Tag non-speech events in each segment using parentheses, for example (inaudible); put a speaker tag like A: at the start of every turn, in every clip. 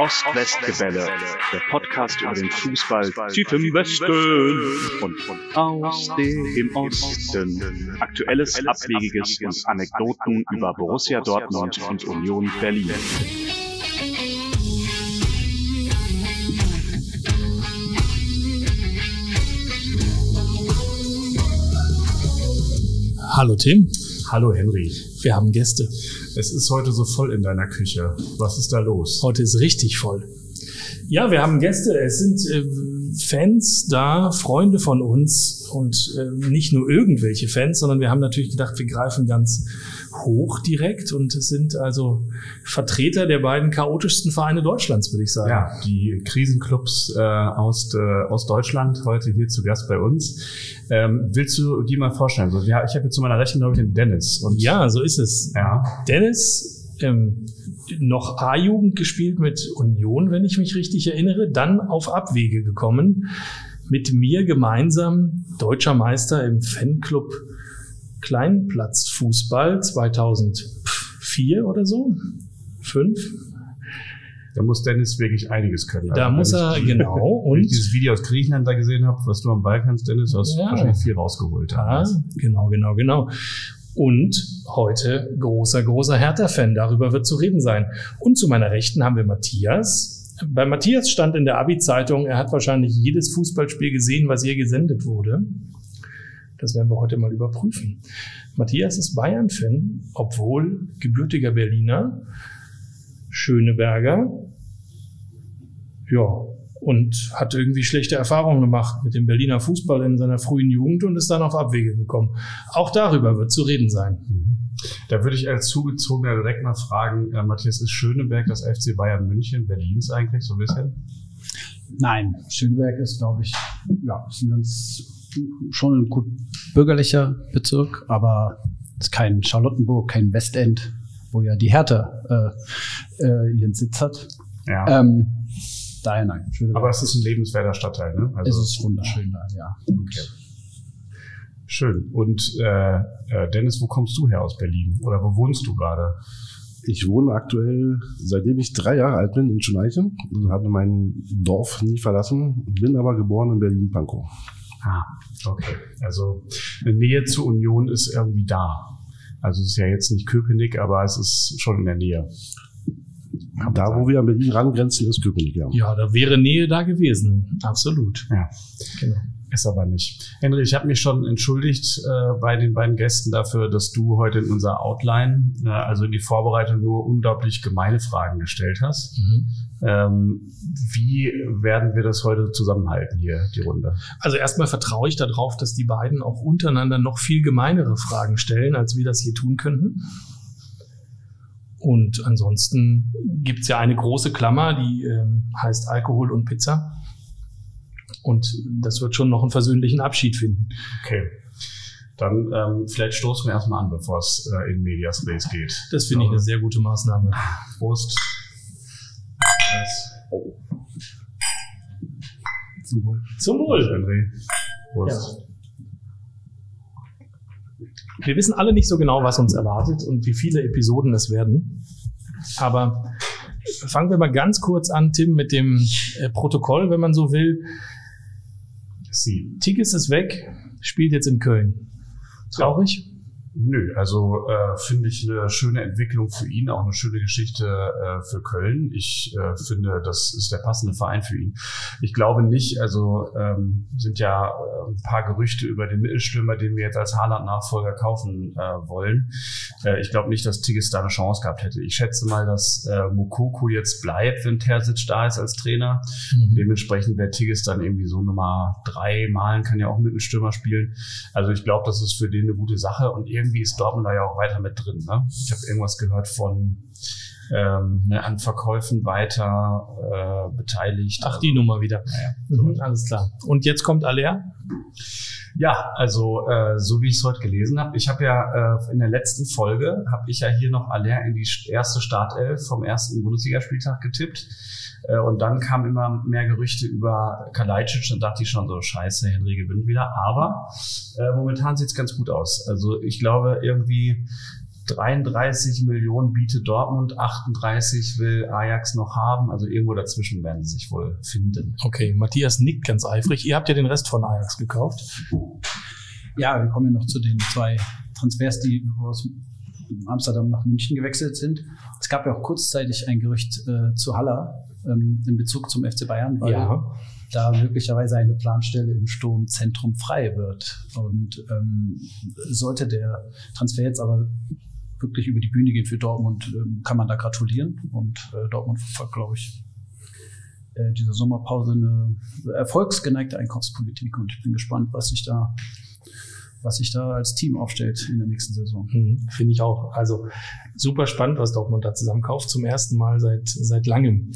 A: Ost-West-Gebälle, der Podcast über den Fußball tief im Westen und aus dem Osten. Aktuelles, Abwegiges und Anekdoten über Borussia Dortmund und Union Berlin.
B: Hallo Tim,
C: Hallo Henry.
B: wir haben Gäste.
C: Es ist heute so voll in deiner Küche. Was ist da los?
B: Heute ist richtig voll. Ja, wir haben Gäste. Es sind äh, Fans da, Freunde von uns und äh, nicht nur irgendwelche Fans, sondern wir haben natürlich gedacht, wir greifen ganz hoch direkt und es sind also Vertreter der beiden chaotischsten Vereine Deutschlands, würde ich sagen.
C: Ja, die Krisenclubs äh, aus, äh, aus Deutschland heute hier zu Gast bei uns. Ähm, willst du die mal vorstellen? So, ja, ich habe jetzt zu meiner Rechten, glaube ich, den Dennis. Und
B: Ja, so ist es.
C: ja,
B: Dennis ähm, noch A-Jugend gespielt mit Union, wenn ich mich richtig erinnere, dann auf Abwege gekommen, mit mir gemeinsam deutscher Meister im Fanclub Kleinplatzfußball 2004 oder so. Fünf.
C: da muss Dennis wirklich einiges können.
B: Da
C: Also,
B: muss er,
C: ich,
B: genau. (laughs)
C: Wenn ich
B: Und
C: dieses Video aus Griechenland da gesehen habe, was du am Ball kannst, Dennis, hast du
B: Ja.
C: wahrscheinlich viel rausgeholt.
B: Ah, genau, genau, genau. Und heute großer, großer Hertha-Fan. Darüber wird zu reden sein. Und zu meiner Rechten haben wir Matthias. Bei Matthias stand in der Abi-Zeitung, er hat wahrscheinlich jedes Fußballspiel gesehen, was hier gesendet wurde. Das werden wir heute mal überprüfen. Matthias ist Bayern-Fan, obwohl gebürtiger Berliner, Schöneberger. Ja, und hat irgendwie schlechte Erfahrungen gemacht mit dem Berliner Fußball in seiner frühen Jugend und ist dann auf Abwege gekommen. Auch darüber wird zu reden sein.
C: Mhm. Da würde ich als Zugezogener direkt mal fragen, äh, Matthias, ist Schöneberg das FC Bayern München Berlins eigentlich so ein bisschen?
D: Nein, Schöneberg ist, glaube ich, ja, ist ein ganz, schon ein gut bürgerlicher Bezirk, aber ist kein Charlottenburg, kein Westend, wo ja die Hertha äh, äh, ihren Sitz hat.
C: Ja.
D: Ähm, daher nein, Schöneberg.
C: Aber es ist ein lebenswerter Stadtteil, ne?
D: es ist wunderschön da, ja.
C: Okay. Schön. Und äh, äh, Dennis, wo kommst du her aus Berlin? Oder wo wohnst du gerade?
E: Ich wohne aktuell, seitdem ich drei Jahre alt bin, in Schuneiche. Also habe mein Dorf nie verlassen, bin aber geboren in Berlin-Pankow.
C: Ah, okay. Also eine Nähe zur Union ist irgendwie da. Also es ist ja jetzt nicht Köpenick, aber es ist schon in der Nähe.
E: Da, wo wir an Berlin rangrenzen, ist Köpenick, ja.
B: Ja, da wäre Nähe da gewesen. Absolut.
C: Ja.
B: Genau.
C: Ist aber nicht. Henry, ich habe mich schon entschuldigt äh, bei den beiden Gästen dafür, dass du heute in unser Outline, äh, also in die Vorbereitung, nur unglaublich gemeine Fragen gestellt hast.
B: Mhm.
C: Ähm, wie werden wir das heute zusammenhalten hier, die Runde?
B: Also erstmal vertraue ich darauf, dass die beiden auch untereinander noch viel gemeinere Fragen stellen, als wir das hier tun könnten. Und ansonsten gibt's ja eine große Klammer, die ähm, heißt Alkohol und Pizza. Und das wird schon noch einen versöhnlichen Abschied finden.
C: Okay. Dann ähm, vielleicht stoßen wir erstmal an, bevor es äh, in Medias Res geht.
B: Das finde ich eine sehr gute Maßnahme.
C: Prost.
D: Zum Wohl.
B: Zum
C: Prost,
B: Wohl.
C: Henry. Prost.
B: Wir wissen alle nicht so genau, was uns erwartet und wie viele Episoden es werden. Aber fangen wir mal ganz kurz an, Tim, mit dem äh, Protokoll, wenn man so will.
C: Sie.
B: Tigges ist weg, spielt jetzt in Köln. Traurig?
C: Nö, also äh, finde ich eine schöne Entwicklung für ihn, auch eine schöne Geschichte äh, für Köln. Ich äh, finde, das ist der passende Verein für ihn. Ich glaube nicht, also ähm, sind ja äh, ein paar Gerüchte über den Mittelstürmer, den wir jetzt als Haaland-Nachfolger kaufen äh, wollen. Äh, ich glaube nicht, dass Tigges da eine Chance gehabt hätte. Ich schätze mal, dass äh, Mokoko jetzt bleibt, wenn Terzic da ist als Trainer. Dementsprechend wäre Tigges dann irgendwie so Nummer drei. Malen kann ja auch Mittelstürmer spielen. Also ich glaube, das ist für den eine gute Sache und irgendwie ist Dortmund da ja auch weiter mit drin. Ne? Ich habe irgendwas gehört von ähm, ne, an Verkäufen weiter äh, beteiligt.
B: Ach, die Nummer wieder.
C: Naja,
B: Mhm, alles klar. Und jetzt kommt Aller.
C: Ja, also äh, so wie ich es heute gelesen habe, ich habe ja äh, in der letzten Folge habe ich ja hier noch Aller in die erste Startelf vom ersten Bundesligaspieltag getippt. Äh, und dann kamen immer mehr Gerüchte über Kalajdzic und dachte ich schon so, scheiße, Henry gewinnt wieder. Aber äh, momentan sieht's ganz gut aus. Also ich glaube irgendwie, 33 Millionen bietet Dortmund, 38 will Ajax noch haben. Also irgendwo dazwischen werden sie sich wohl finden.
B: Okay, Matthias nickt ganz eifrig. Ihr habt ja den Rest von Ajax gekauft.
D: Ja, wir kommen ja noch zu den zwei Transfers, die aus Amsterdam nach München gewechselt sind. Es gab ja auch kurzzeitig ein Gerücht äh, zu Haller ähm, in Bezug zum FC Bayern, weil
B: Ja.
D: da möglicherweise eine Planstelle im Sturmzentrum frei wird. Und ähm, sollte der Transfer jetzt aber wirklich über die Bühne gehen für Dortmund, ähm, kann man da gratulieren. Und äh, Dortmund verfolgt, glaube ich, äh, diese Sommerpause eine erfolgsgeneigte Einkaufspolitik. Und ich bin gespannt, was sich da, was sich da als Team aufstellt in der nächsten Saison.
B: Mhm, Finde ich auch. Also super spannend, was Dortmund da zusammenkauft. Zum ersten Mal seit, seit langem.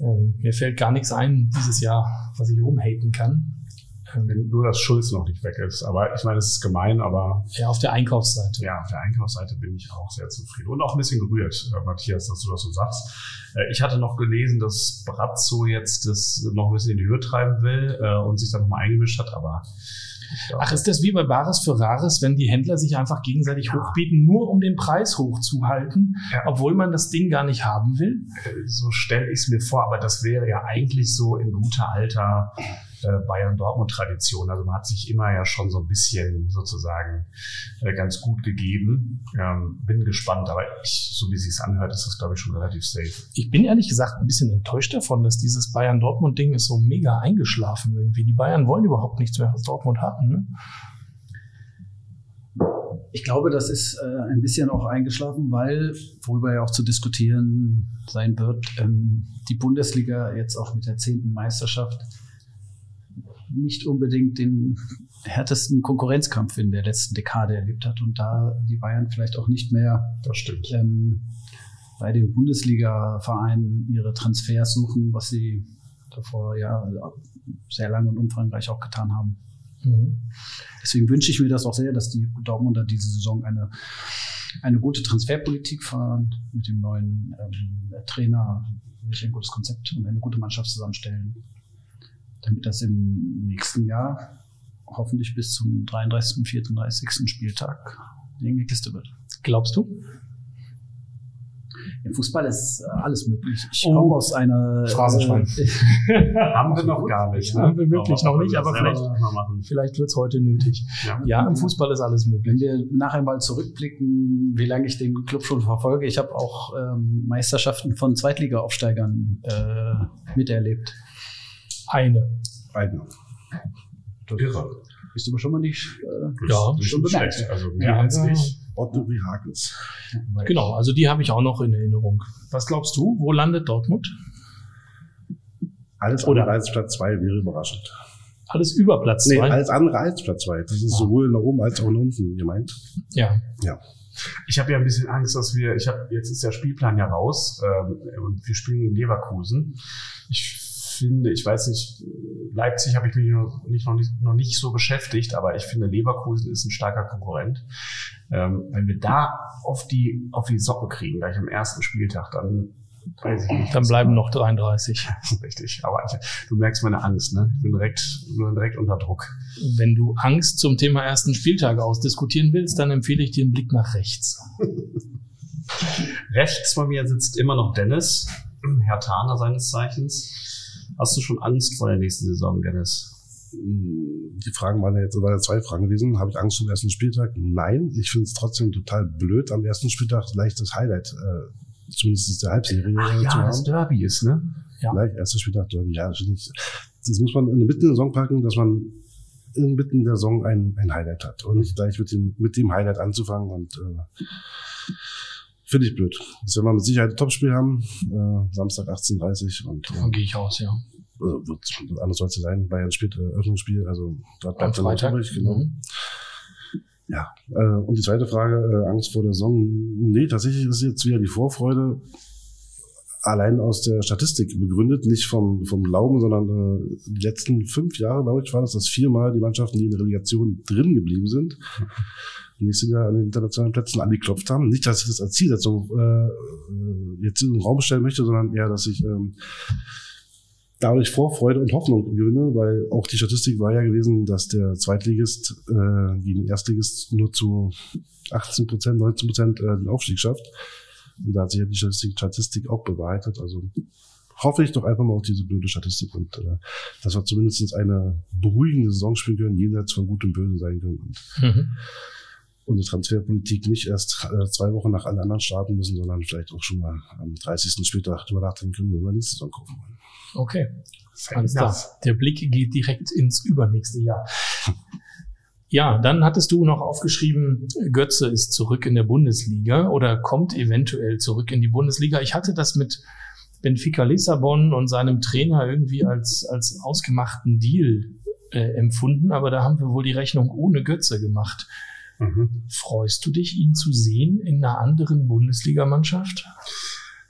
B: Ähm, mir fällt gar nichts ein dieses Jahr, was ich rumhaten kann. Ähm,
C: Wenn nur das Schulz noch nicht weg ist. Aber ich meine, es ist gemein, aber
B: ja, auf der Einkaufsseite.
C: ja, auf der Einkaufsseite bin ich auch sehr zufrieden. Und auch ein bisschen gerührt, äh, Matthias, dass du das so sagst. Äh, Ich hatte noch gelesen, dass Brazzo jetzt das noch ein bisschen in die Höhe treiben will äh, und sich dann nochmal eingemischt hat, aber
B: Ach, ist das wie bei Bares für Rares, wenn die Händler sich einfach gegenseitig
C: Ja.
B: hochbieten, nur um den Preis hochzuhalten,
C: Ja.
B: obwohl man das Ding gar nicht haben will?
C: so stelle ich es mir vor, aber das wäre ja eigentlich so in guter alter äh, Bayern-Dortmund-Tradition. Also man hat sich immer ja schon so ein bisschen sozusagen äh, ganz gut gegeben. Ähm, bin gespannt, aber ich, so wie es sich anhört, ist das glaube ich schon relativ safe.
B: Ich bin ehrlich gesagt ein bisschen enttäuscht davon, dass dieses Bayern-Dortmund-Ding ist so mega eingeschlafen irgendwie. Die Bayern wollen überhaupt nichts mehr, was Dortmund hatten. Ne?
D: Ich glaube, das ist äh, ein bisschen auch eingeschlafen, weil, worüber ja auch zu diskutieren sein wird, ähm, die Bundesliga jetzt auch mit der zehnten Meisterschaft nicht unbedingt den härtesten Konkurrenzkampf in der letzten Dekade erlebt hat und da die Bayern vielleicht auch nicht mehr
C: Das stimmt.
D: ähm, bei den Bundesliga-Vereinen ihre Transfers suchen, was sie davor ja sehr lange und umfangreich auch getan haben.
B: Mhm.
D: Deswegen wünsche ich mir das auch sehr, dass die Dortmunder diese Saison eine, eine gute Transferpolitik fahren, mit dem neuen ähm, Trainer sich ein gutes Konzept und eine gute Mannschaft zusammenstellen, damit das im nächsten Jahr hoffentlich bis zum 33., 34. Spieltag eine Kiste wird.
B: Glaubst du?
D: Im Fußball ist äh, alles möglich. Ich
B: Oh.
D: komme aus einer
B: Phrasenschwein.
D: Äh, (laughs)
C: Haben wir noch gar nicht. Ne?
B: Haben wir wirklich noch nicht, aber vielleicht-. Vielleicht wird's heute nötig.
C: Ja.
B: Ja, im Fußball ist alles möglich.
D: Wenn wir nachher mal zurückblicken, wie lange ich den Club schon verfolge, ich habe auch ähm, Meisterschaften von Zweitliga-Aufsteigern äh, miterlebt.
B: Eine.
E: Eine.
C: Irre.
D: Bist du aber schon mal nicht. Äh,
B: Ja,
D: schon bemerkt.
C: Also mehr
B: Ja.
C: als ich.
E: Otto Rehagels.
B: Genau, also die habe ich auch noch in Erinnerung. Was glaubst du? Wo landet Dortmund?
E: Alles
B: Oder-
E: andere als Platz zwei wäre überraschend.
B: Alles über Platz
E: Nee,
B: zwei.
E: alles andere als Platz zwei. Das ist
B: Ah.
E: sowohl nach oben als auch nach unten gemeint.
B: ja.
C: Ich habe ja ein bisschen Angst, dass wir, ich habe, jetzt ist der Spielplan ja raus ähm, und wir spielen gegen Leverkusen. Ich finde, ich weiß nicht, Leipzig habe ich mich noch nicht, noch, nicht, noch nicht so beschäftigt, aber ich finde, Leverkusen ist ein starker Konkurrent. Ähm, wenn wir da auf die, auf die Socken kriegen, gleich am ersten Spieltag, dann weiß ich nicht.
B: Dann bleiben noch 33. (laughs)
C: Richtig, aber ich, du merkst meine Angst, ne? Ich bin direkt, bin direkt unter Druck.
B: Wenn du Angst zum Thema ersten Spieltag ausdiskutieren willst, dann empfehle ich dir einen Blick nach rechts. (laughs)
C: Rechts bei mir sitzt immer noch Dennis, Herr Taner seines Zeichens. Hast du schon Angst vor der nächsten Saison, Dennis?
E: Die Fragen waren ja jetzt, waren ja zwei Fragen gewesen. Habe ich Angst vor dem ersten Spieltag? Nein. Ich finde es trotzdem total blöd, am ersten Spieltag leichtes Highlight, äh, zumindest der Halbserie äh, zu haben.
C: Derby ist, ne?
B: Ja.
E: Gleich, erster Spieltag, Derby, ja, das, finde ich, das muss man in der Mitte der Saison packen, dass man inmitten der Saison ein, ein Highlight hat und nicht gleich mit dem, mit dem Highlight anzufangen und äh, finde ich blöd. Jetzt werden wir mit Sicherheit ein Topspiel haben, äh, Samstag 18.30 und
B: Davon
E: äh,
B: gehe ich aus, ja.
E: also wird, anders soll es ja sein, Bayern spielt äh, Öffnungsspiel, also dort bleibt dann noch
B: Freitag.
E: übrig, genau.
B: Mhm.
E: Ja, äh, und die zweite Frage, äh, Angst vor der Saison. Nee, tatsächlich ist jetzt wieder die Vorfreude allein aus der Statistik begründet, nicht vom, vom Glauben, sondern äh, die letzten fünf Jahre, glaube ich, war das, dass viermal die Mannschaften, die in der Relegation drin geblieben sind, nächstes Jahr an den internationalen Plätzen angeklopft haben. Nicht, dass ich das als Zielsetzung äh, äh, jetzt in den Raum stellen möchte, sondern eher, dass ich ähm, dadurch Vorfreude und Hoffnung gewinne, weil auch die Statistik war ja gewesen, dass der Zweitligist äh, gegen den Erstligist nur zu 18 Prozent, 19 Prozent äh, den Aufstieg schafft. Und da hat sich ja die Statistik, Statistik auch bewahrheitet. Also hoffe ich doch einfach mal auf diese blöde Statistik und äh, dass wir zumindest eine beruhigende Saison spielen können, jenseits von Gut und Böse sein können. Und mhm unsere Transferpolitik nicht erst äh, zwei Wochen nach allen anderen starten müssen, sondern vielleicht auch schon mal am 30. später darüber nachdenken können, wie wir nächste Saison kaufen wollen.
B: Okay, alles klar. Der Blick geht direkt ins übernächste Jahr. Ja, dann hattest du noch aufgeschrieben, Götze ist zurück in der Bundesliga oder kommt eventuell zurück in die Bundesliga. Ich hatte das mit Benfica Lissabon und seinem Trainer irgendwie als, als ausgemachten Deal äh, empfunden, aber da haben wir wohl die Rechnung ohne Götze gemacht. Mhm. Freust du dich, ihn zu sehen in einer anderen Bundesligamannschaft?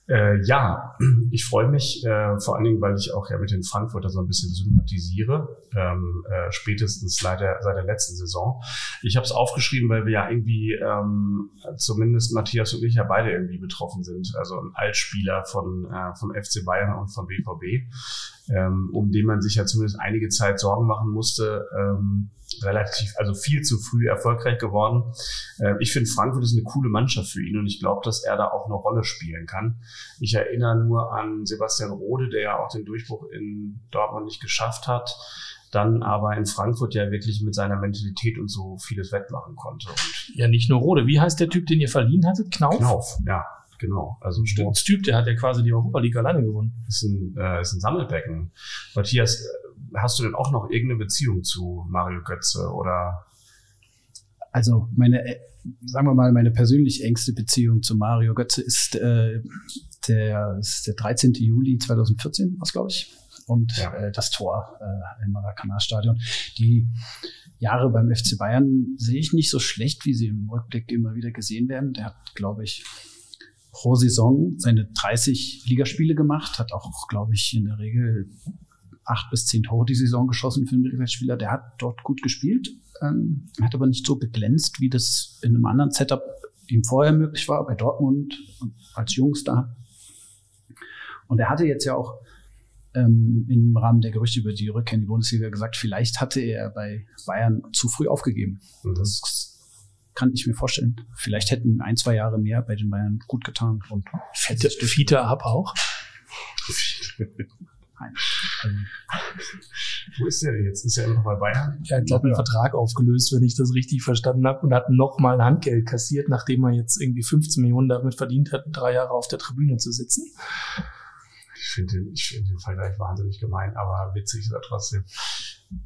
C: Äh, ja, (clears throat) ich freue mich, äh, vor allen Dingen, weil ich auch ja mit den Frankfurter so ein bisschen sympathisiere, ähm, äh, spätestens seit der, seit der letzten Saison. Ich habe es aufgeschrieben, weil wir ja irgendwie, ähm, zumindest Matthias und ich ja beide irgendwie betroffen sind. Also ein Altspieler von, äh, vom FC Bayern und vom BVB, ähm, um den man sich ja zumindest einige Zeit Sorgen machen musste. Ähm, relativ, also viel zu früh erfolgreich geworden. Äh, ich finde, Frankfurt ist eine coole Mannschaft für ihn und ich glaube, dass er da auch eine Rolle spielen kann. Ich erinnere nur an Sebastian Rode, der ja auch den Durchbruch in Dortmund nicht geschafft hat, dann aber in Frankfurt ja wirklich mit seiner Mentalität und so vieles wettmachen konnte. Und
B: ja, nicht nur Rode. Wie heißt der Typ, den ihr verliehen hattet? Knauf?
C: Knauf, ja. Genau,
B: also ein Typ, der hat ja quasi die Europa League alleine gewonnen.
C: Ist ein, äh, ist ein Sammelbecken. Matthias, hast du denn auch noch irgendeine Beziehung zu Mario Götze oder?
D: Also meine, äh, sagen wir mal, meine persönlich engste Beziehung zu Mario Götze ist, äh, der, ist der 13. Juli 2014, was glaube ich, und ja. äh, das Tor äh, im Maracanã-Stadion. Die Jahre beim FC Bayern sehe ich nicht so schlecht, wie sie im Rückblick immer wieder gesehen werden. Der hat, glaube ich, pro Saison seine 30 Ligaspiele gemacht, hat auch, glaube ich, in der Regel acht bis zehn Tore die Saison geschossen für einen Mittelfeldspieler. Der hat dort gut gespielt, ähm, hat aber nicht so geglänzt, wie das in einem anderen Setup ihm vorher möglich war, bei Dortmund als Jungstar. Und er hatte jetzt ja auch ähm, im Rahmen der Gerüchte über die Rückkehr in die Bundesliga gesagt, vielleicht hatte er bei Bayern zu früh aufgegeben. Mhm. Das kann ich mir vorstellen. Vielleicht hätten ein, zwei Jahre mehr bei den Bayern gut getan. Und
B: Fiete, Fiete ab auch. (laughs)
C: Nein. Wo ist der denn jetzt? Ist er immer noch bei Bayern?
B: Er hat, glaube einen Vertrag aufgelöst, wenn ich das richtig verstanden habe, und hat nochmal Handgeld kassiert, nachdem er jetzt irgendwie 15 Millionen damit verdient hat, drei Jahre auf der Tribüne zu sitzen.
C: Ich finde den, ich find den Vergleich wahnsinnig gemein, aber witzig ist er trotzdem.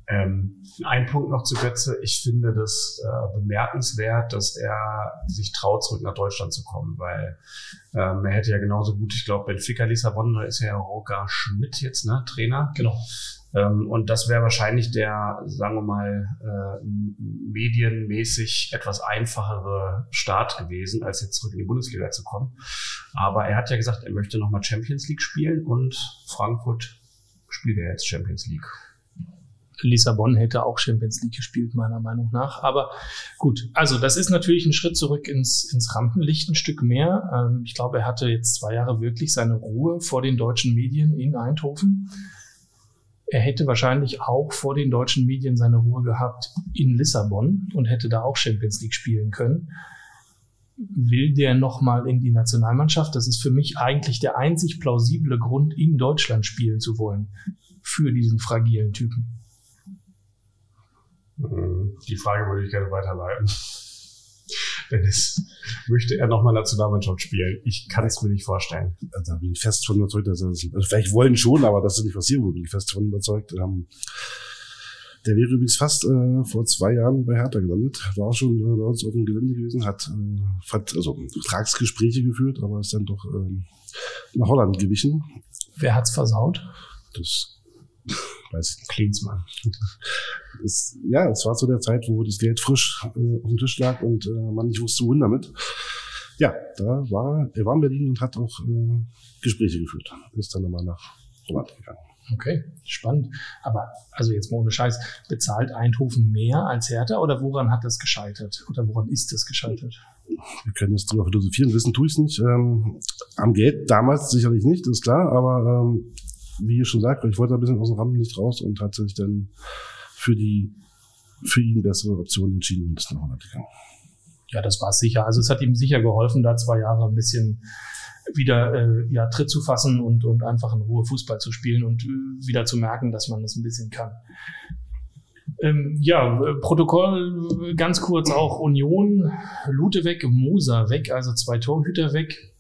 C: Ähm, ein Punkt noch zu Götze. Ich finde das äh, bemerkenswert, dass er sich traut, zurück nach Deutschland zu kommen, weil ähm, er hätte ja genauso gut, ich glaube, Benfica Lissabon, da ist ja Roger Schmidt jetzt, ne, Trainer.
B: Genau.
C: Ähm, und das wäre wahrscheinlich der, sagen wir mal, äh, medienmäßig etwas einfachere Start gewesen, als jetzt zurück in die Bundesliga zu kommen. Aber er hat ja gesagt, er möchte nochmal Champions League spielen und Frankfurt spielt er jetzt Champions League.
B: Lissabon hätte auch Champions League gespielt, meiner Meinung nach. Aber gut, also das ist natürlich ein Schritt zurück ins, ins Rampenlicht, ein Stück mehr. Ähm, ich glaube, er hatte jetzt zwei Jahre wirklich seine Ruhe vor den deutschen Medien in Eindhoven. Er hätte wahrscheinlich auch vor den deutschen Medien seine Ruhe gehabt in Lissabon und hätte da auch Champions League spielen können. Will der nochmal in die Nationalmannschaft? Das ist für mich eigentlich der einzig plausible Grund, in Deutschland spielen zu wollen. Für diesen fragilen Typen.
C: Hm, die Frage würde ich gerne weiterleiten. (laughs) Wenn es möchte er nochmal Nationalmannschaft spielen. Ich kann es mir nicht vorstellen.
E: Da bin ich fest von überzeugt, dass er das, also vielleicht wollen schon, aber dass das nicht passieren würde, bin ich fest von überzeugt. Ähm, der wäre übrigens fast äh, vor zwei Jahren bei Hertha gelandet, war auch schon äh, bei uns auf dem Gelände gewesen, hat, äh, hat also Vertragsgespräche geführt, aber ist dann doch äh, nach Holland gewichen.
B: Wer hat's versaut?
E: Das weiß ich, Klinsmann. Das, ja, es war zu der Zeit, wo das Geld frisch äh, auf dem Tisch lag und äh, man nicht wusste, wohin damit. Ja, da war, er war in Berlin und hat auch äh, Gespräche geführt. Ist dann nochmal nach Holland gegangen.
B: Okay, spannend. Aber also jetzt mal ohne Scheiß, bezahlt Eindhoven mehr als Hertha oder woran hat das gescheitert? Oder woran ist das gescheitert?
E: Wir können jetzt drüber philosophieren, wissen tue ich es nicht. Ähm, am Geld damals sicherlich nicht, ist klar, aber ähm, wie ihr schon sagt, ich wollte ein bisschen aus dem Rampenlicht raus und hat sich dann für die für ihn bessere Option entschieden und ist nach Holland gegangen.
B: Ja, das war sicher. Also es hat ihm sicher geholfen, da zwei Jahre ein bisschen wieder äh, ja, Tritt zu fassen und, und einfach in Ruhe Fußball zu spielen und äh, wieder zu merken, dass man das ein bisschen kann. Ähm, ja, Protokoll ganz kurz auch Union, Lute weg, Moser weg, also zwei Torhüter weg.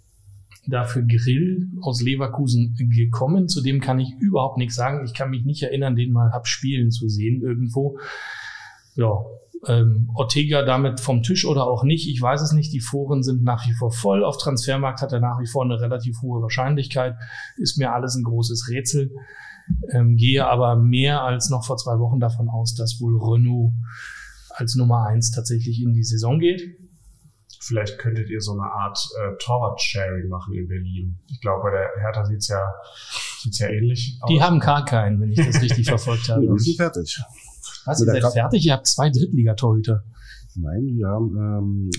B: Dafür Grill aus Leverkusen gekommen. Zu dem kann ich überhaupt nichts sagen. Ich kann mich nicht erinnern, den mal hab spielen zu sehen irgendwo. Ja, ähm, Ortega damit vom Tisch oder auch nicht. Ich weiß es nicht. Die Foren sind nach wie vor voll. Auf Transfermarkt hat er nach wie vor eine relativ hohe Wahrscheinlichkeit. Ist mir alles ein großes Rätsel. Ähm, gehe aber mehr als noch vor zwei Wochen davon aus, dass wohl Renault als Nummer eins tatsächlich in die Saison geht.
C: Vielleicht könntet ihr so eine Art äh, Torwart-Sharing machen in Berlin. Ich glaube, bei der Hertha sieht's ja, sieht's ja ähnlich
B: aus. Die haben gar keinen, wenn ich das richtig (laughs) verfolgt habe.
E: Wir sind fertig.
B: Was, ihr seid fertig? Ihr habt zwei Drittligatorhüter.
E: Nein, wir haben ähm,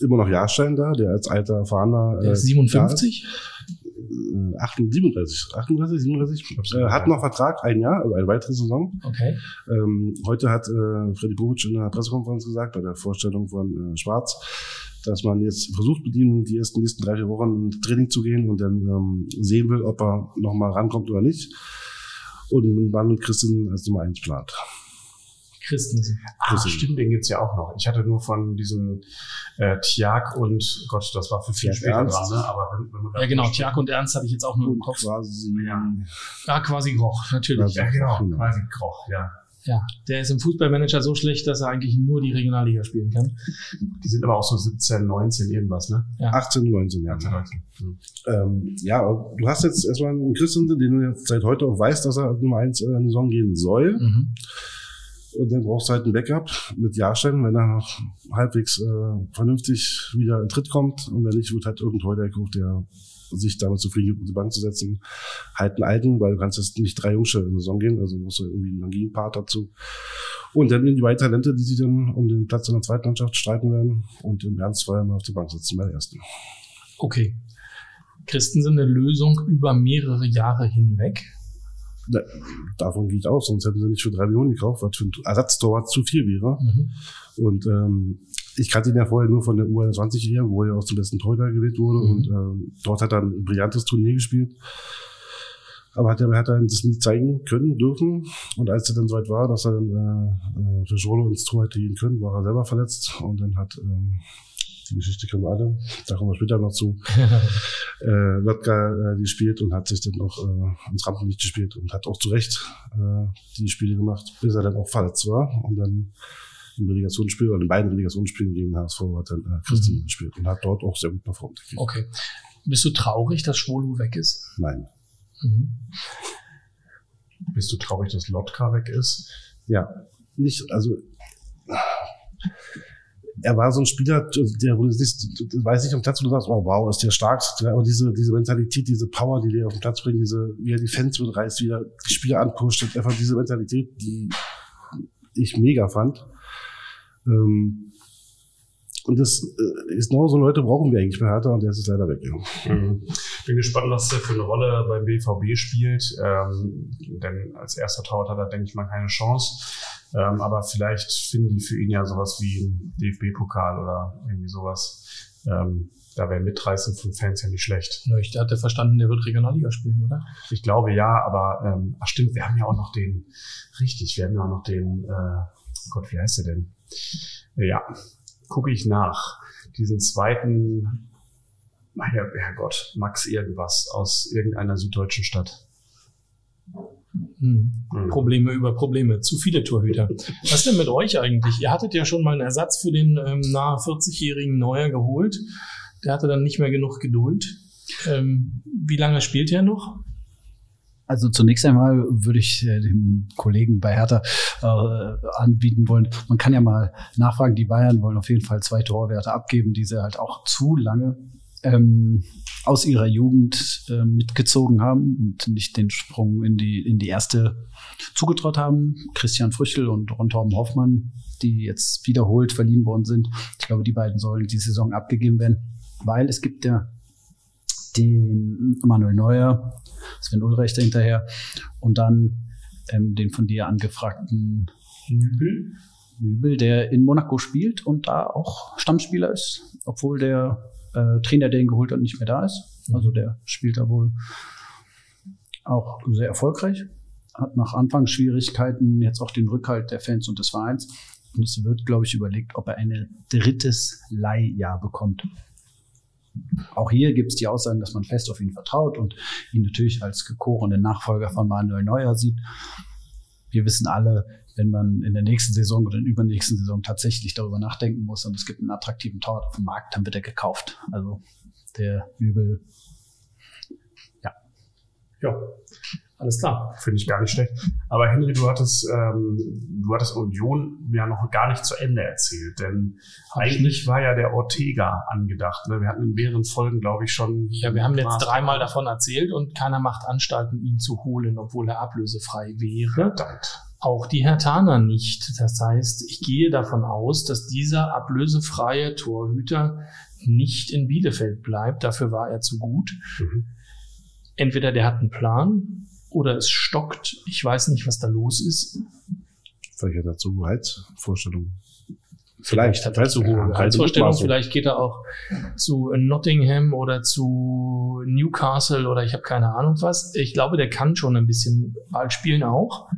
E: immer noch Jahrstein da, der als alter erfahrener.
B: Der ist 57?
E: Äh, 38, 38, 37, äh, hat noch Vertrag, ein Jahr, also eine weitere Saison.
B: Okay.
E: Ähm, heute hat äh, Freddy Bobic in einer Pressekonferenz gesagt, bei der Vorstellung von äh, Schwarz, dass man jetzt versucht, mit ihm die ersten nächsten drei, vier Wochen ins Training zu gehen und dann ähm, sehen will, ob er nochmal rankommt oder nicht. Und wann mit Christen als Nummer eins plant.
B: Christensen.
C: Ah,
E: Christensen.
C: stimmt, den gibt's ja auch noch. Ich hatte nur von diesem äh, Tiag und Gott, das war für viel
E: Tiag
C: später
E: Ernst.
C: dran, ne? Aber wenn, wenn wir
B: Ja, genau. Tiag und Ernst hatte ich jetzt auch nur im Kopf.
E: quasi
C: Ja.
B: Ja, quasi Groch, natürlich.
C: Ja, genau,
E: Genau.
C: quasi Kroch, ja.
B: Ja, der ist im Fußballmanager so schlecht, dass er eigentlich nur die Regionalliga spielen kann.
C: Die sind aber auch so 17, 19 irgendwas, ne?
E: 18, 19 Jahre.
C: 18, 19. Hm.
E: Ähm, ja, aber du hast jetzt erstmal einen Christensen, den du jetzt seit heute auch weißt, dass er Nummer eins äh, in die Saison gehen soll.
B: Mhm.
E: Und dann brauchst du halt ein Backup mit Jahrstein, wenn er noch halbwegs äh, vernünftig wieder in Tritt kommt. Und wenn nicht, wird halt irgendein Heuler geguckt, der sich damit zufrieden gibt, auf die Bank zu setzen. Halt einen alten, weil du kannst jetzt nicht drei Jungsche in die Saison gehen, also musst du irgendwie einen Langien-Part dazu. Und dann in die beiden Talente, die sich dann um den Platz in der zweiten Mannschaft streiten werden und im Ernstfall mal auf der Bank sitzen bei der ersten.
B: Okay. Christensen eine Lösung über mehrere Jahre hinweg.
E: Da, davon geht aus, sonst hätten sie nicht für drei Millionen gekauft, was für ein Ersatztorwart zu viel wäre.
B: Mhm.
E: Und ähm, ich kannte ihn ja vorher nur von der U21 her, wo er auch zum besten Torhüter gewählt wurde.
B: Mhm.
E: Und ähm, dort hat er ein brillantes Turnier gespielt. Aber hat er, hat er das nie zeigen können, dürfen. Und als er dann soweit war, dass er dann äh, äh, für Schorlo ins Tor hätte gehen können, war er selber verletzt. Und dann hat ähm, die Geschichte kennen wir alle, da kommen wir später noch zu, (laughs) äh, Lotka äh, gespielt und hat sich dann auch äh, ins Rampenlicht gespielt und hat auch zu Recht äh, die Spiele gemacht, bis er dann auch verletzt war und dann im Relegationsspiel oder in beiden Relegationsspielen gegen HSV hat dann äh, Christian
B: Mhm.
E: gespielt und hat dort auch sehr gut performt.
B: Okay. Bist du traurig, dass Schwolo weg ist?
E: Nein.
B: Mhm.
C: Bist du traurig, dass Lotka weg ist?
E: Ja, nicht, also er war so ein Spieler, der, wo du siehst, weiß nicht am Platz, wo du sagst, oh wow, ist der stark, aber diese, diese Mentalität, diese Power, die der auf den Platz bringt, diese, wie er die Fans mitreißt, wie er die Spieler anpusht, einfach diese Mentalität, die ich mega fand. Ähm, und das äh, ist genau so Leute brauchen wir eigentlich bei Hertha und der ist leider weg. Ja.
C: Mhm. Bin gespannt, was der für eine Rolle beim BVB spielt. Ähm, denn als erster Torwart hat er, denke ich mal, keine Chance. Ähm, aber vielleicht finden die für ihn ja sowas wie einen DFB-Pokal oder irgendwie sowas. Ähm, da wäre Mitreißen von Fans ja nicht schlecht.
B: Ich hatte verstanden, der wird Regionalliga spielen, oder?
C: Ich glaube ja, aber ähm, ach stimmt, wir haben ja auch noch den, richtig, wir haben ja auch noch den, äh, Gott, wie heißt der denn? Ja, gucke ich nach. Diesen zweiten, ja, Herrgott, Max irgendwas aus irgendeiner süddeutschen Stadt.
B: Hm.
C: Mhm.
B: Probleme über Probleme. Zu viele Torhüter. Was denn mit euch eigentlich? Ihr hattet ja schon mal einen Ersatz für den ähm, nahe 40-jährigen Neuer geholt. Der hatte dann nicht mehr genug Geduld. Ähm, wie lange spielt er noch?
D: Also zunächst einmal würde ich äh, dem Kollegen bei Hertha äh, anbieten wollen, man kann ja mal nachfragen, die Bayern wollen auf jeden Fall zwei Torwerte abgeben, die sie halt auch zu lange ähm, aus ihrer Jugend äh, mitgezogen haben und nicht den Sprung in die, in die erste zugetraut haben. Christian Früchtel und Ron Hoffmann, die jetzt wiederholt verliehen worden sind. Ich glaube, die beiden sollen die Saison abgegeben werden, weil es gibt ja den Manuel Neuer, Sven Ulreich hinterher und dann ähm, den von dir angefragten
B: Nübel.
D: Nübel, der in Monaco spielt und da auch Stammspieler ist, obwohl der äh, Trainer, der ihn geholt hat, nicht mehr da ist. Also der spielt da wohl auch sehr erfolgreich, hat nach Anfangsschwierigkeiten jetzt auch den Rückhalt der Fans und des Vereins. Und es wird, glaube ich, überlegt, ob er ein drittes Leihjahr bekommt. Auch hier gibt es die Aussagen, dass man fest auf ihn vertraut und ihn natürlich als gekorenen Nachfolger von Manuel Neuer sieht. Wir wissen alle, wenn man in der nächsten Saison oder in der übernächsten Saison tatsächlich darüber nachdenken muss und es gibt einen attraktiven Torwart auf dem Markt, dann wird er gekauft. Also der Übel. Ja.
B: Ja, alles klar.
C: Finde ich gar nicht schlecht. Aber Henry, du hattest, ähm, du hattest Union ja noch gar nicht zu Ende erzählt, denn eigentlich war ja der Ortega angedacht. Ne? Wir hatten in mehreren Folgen, glaube ich, schon.
B: Ja, wir haben jetzt dreimal davon erzählt und keiner macht Anstalten, ihn zu holen, obwohl er ablösefrei wäre.
C: Verdammt.
B: Auch die Hertaner nicht. Das heißt, ich gehe davon aus, dass dieser ablösefreie Torhüter nicht in Bielefeld bleibt. Dafür war er zu gut.
C: Mhm.
B: Entweder der hat einen Plan oder es stockt. Ich weiß nicht, was da los ist.
E: Vielleicht hat er zu Gehaltsvorstellungen.
B: Vielleicht hat er zu hohe
E: Ja.
B: Vielleicht geht er auch zu Nottingham oder zu Newcastle oder ich habe keine Ahnung was. Ich glaube, der kann schon ein bisschen Ball spielen auch.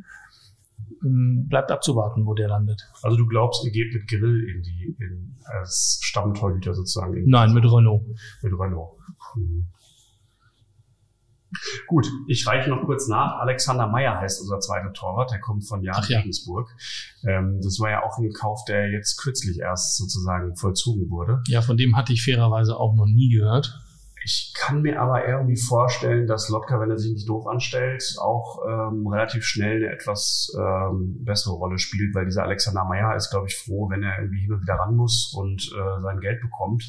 B: Ähm, Bleibt abzuwarten, wo der landet.
C: Also du glaubst, ihr geht mit Grill in die, in, als Stammtorhüter sozusagen in
B: Nein, mit Renault.
C: mit Renault. Mhm. Gut, ich reiche noch kurz nach. Alexander Meyer heißt unser zweiter Torwart. Der kommt von Jan
B: Ach ja.
C: Regensburg. Ähm, das war ja auch ein Kauf, der jetzt kürzlich erst sozusagen vollzogen wurde.
B: Ja, von dem hatte ich fairerweise auch noch nie gehört.
C: Ich kann mir aber irgendwie vorstellen, dass Lotka, wenn er sich nicht doof anstellt, auch ähm, relativ schnell eine etwas ähm, bessere Rolle spielt, weil dieser Alexander Meyer ist, glaube ich, froh, wenn er irgendwie hin und wieder ran muss und äh, sein Geld bekommt.